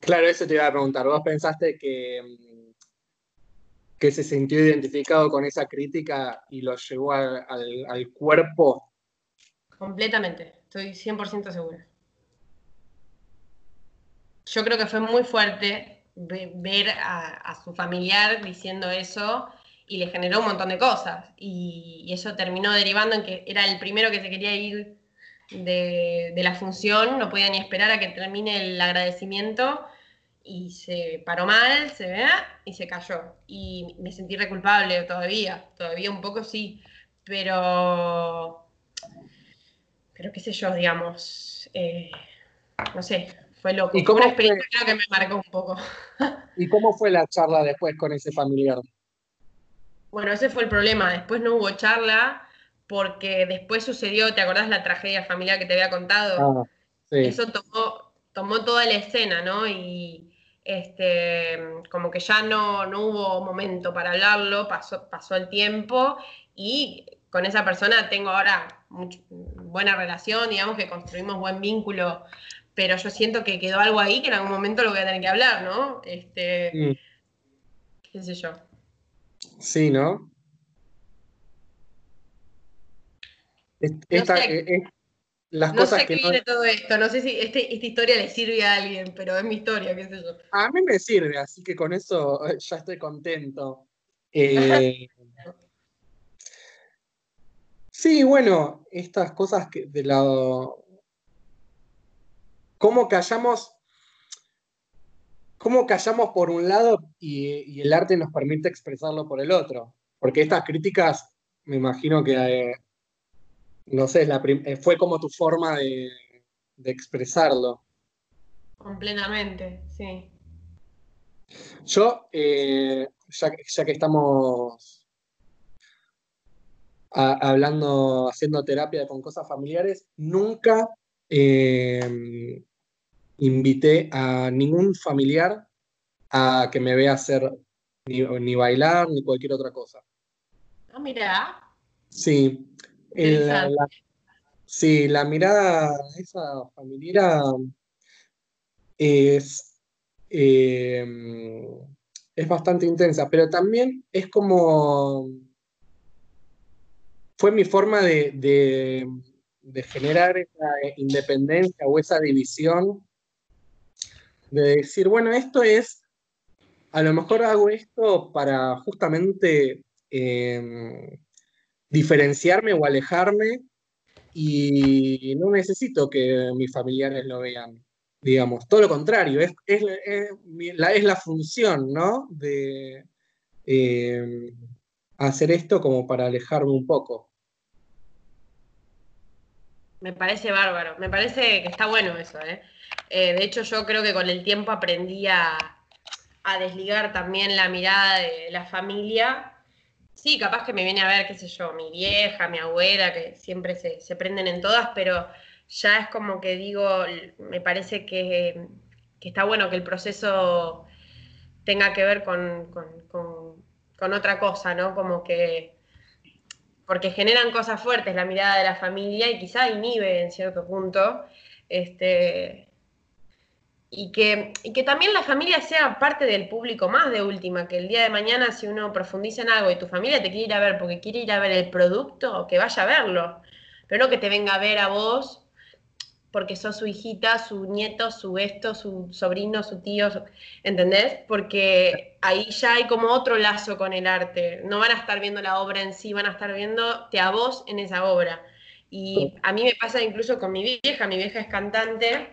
Claro, eso te iba a preguntar. ¿Vos pensaste que que se sintió identificado con esa crítica y lo llevó al, cuerpo? Completamente, estoy 100% segura. Yo creo que fue muy fuerte ver a, su familiar diciendo eso y le generó un montón de cosas. Y, eso terminó derivando en que era el primero que se quería ir de, de la función, no podía ni esperar a que termine el agradecimiento y se paró mal, se ve, y se cayó. Y me sentí reculpable todavía, todavía un poco sí, pero, pero qué sé yo, digamos, eh, no sé, fue loco. ¿Y cómo una experiencia que me marcó un poco. ¿Y cómo fue la charla después con ese familiar? Bueno, ese fue el problema, después no hubo charla porque después sucedió, ¿te acordás la tragedia familiar que te había contado? Ah, sí. Eso tomó, tomó toda la escena, ¿no? Y, este, como que ya no, hubo momento para hablarlo, pasó, pasó el tiempo y con esa persona tengo ahora buena relación, digamos que construimos buen vínculo, pero yo siento que quedó algo ahí que en algún momento lo voy a tener que hablar, ¿no? Este, mm. qué sé yo. Sí, ¿no? Esta, no sé qué viene todo esto, no sé si este, esta historia le sirve a alguien, pero es mi historia, qué sé yo. A mí me sirve, así que con eso eh, ya estoy contento. Eh, sí, bueno, estas cosas que de lado. ¿Cómo callamos? ¿Cómo callamos por un lado y, el arte nos permite expresarlo por el otro? Porque estas críticas, me imagino que eh, no sé, la eh, fue como tu forma de, expresarlo. Completamente, sí. Yo, eh, ya, que estamos hablando, haciendo terapia con cosas familiares, nunca eh, invité a ningún familiar a que me vea hacer ni, ni bailar ni cualquier otra cosa. Ah, mira. Sí, la, sí, la mirada esa familiar es, em, es bastante intensa, pero también es como... Fue mi forma de, de generar esa independencia o esa división, de decir, bueno, esto es, a lo mejor hago esto para justamente em, diferenciarme o alejarme y no necesito que mis familiares lo vean, digamos, todo lo contrario, es, es, la, es la, función, ¿no? De eh, hacer esto como para alejarme un poco. Me parece bárbaro, me parece que está bueno eso, ¿eh? Eh, de hecho, yo creo que con el tiempo aprendí a, desligar también la mirada de la familia. Sí, capaz que me viene a ver, qué sé yo, mi vieja, mi abuela, que siempre se, prenden en todas, pero ya es como que digo, me parece que, está bueno que el proceso tenga que ver con, con otra cosa, ¿no? Como que porque generan cosas fuertes la mirada de la familia y quizá inhibe en cierto punto. Este, y que, que también la familia sea parte del público más de última, que el día de mañana si uno profundiza en algo y tu familia te quiere ir a ver porque quiere ir a ver el producto, que vaya a verlo, pero no que te venga a ver a vos porque sos su hijita, su nieto, su esto, su sobrino, su tío, ¿entendés? Porque ahí ya hay como otro lazo con el arte. No van a estar viendo la obra en sí, van a estar viéndote a vos en esa obra. Y a mí me pasa incluso con mi vieja, mi vieja es cantante,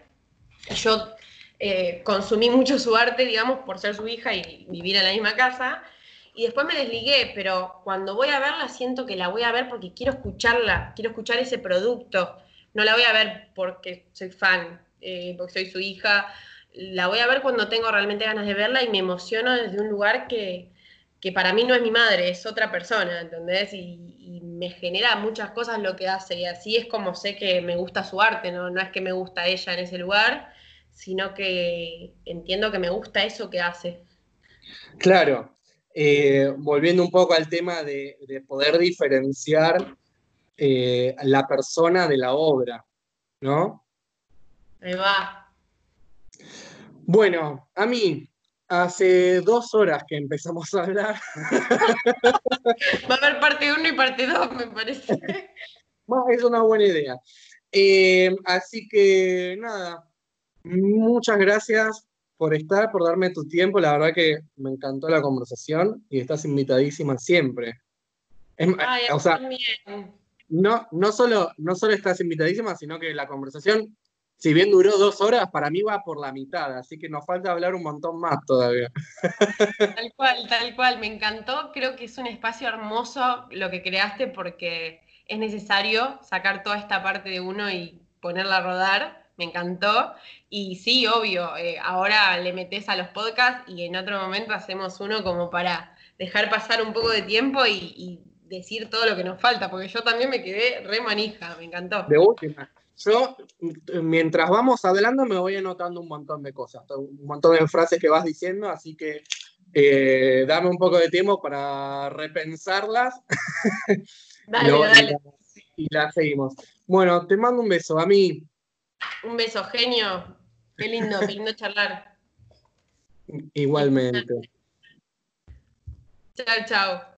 yo eh, consumí mucho su arte, digamos, por ser su hija y vivir en la misma casa. Y después me desligué, pero cuando voy a verla siento que la voy a ver porque quiero escucharla, quiero escuchar ese producto no la voy a ver porque soy fan, eh, porque soy su hija, la voy a ver cuando tengo realmente ganas de verla y me emociono desde un lugar que, para mí no es mi madre, es otra persona, ¿entendés? Y, me genera muchas cosas lo que hace y así es como sé que me gusta su arte, ¿no? No es que me gusta ella en ese lugar, sino que entiendo que me gusta eso que hace. Claro, eh, volviendo un poco al tema de, de poder diferenciar eh, la persona de la obra, ¿no? Ahí va. Bueno, a mí, hace dos horas que empezamos a hablar. Va a haber parte 1 y parte 2, me parece. es una buena idea. Eh, así que nada, muchas gracias por estar, por darme tu tiempo. La verdad que me encantó la conversación y estás invitadísima siempre. Ay, o sea, no, no, solo, no solo estás invitadísima, sino que la conversación, si bien duró dos horas, para mí va por la mitad, así que nos falta hablar un montón más todavía. Tal cual, tal cual, me encantó, creo que es un espacio hermoso lo que creaste porque es necesario sacar toda esta parte de uno y ponerla a rodar, me encantó. Y sí, obvio, eh, ahora le metes a los podcasts y en otro momento hacemos uno como para dejar pasar un poco de tiempo y decir todo lo que nos falta, porque yo también me quedé re manija, me encantó. De última. Yo, mientras vamos hablando, me voy anotando un montón de cosas, un montón de frases que vas diciendo, así que eh, dame un poco de tiempo para repensarlas. Dale, dale. Y las seguimos. Bueno, te mando un beso. A mí. Un beso, genio. Qué lindo, qué lindo charlar. Igualmente. Chao, chao.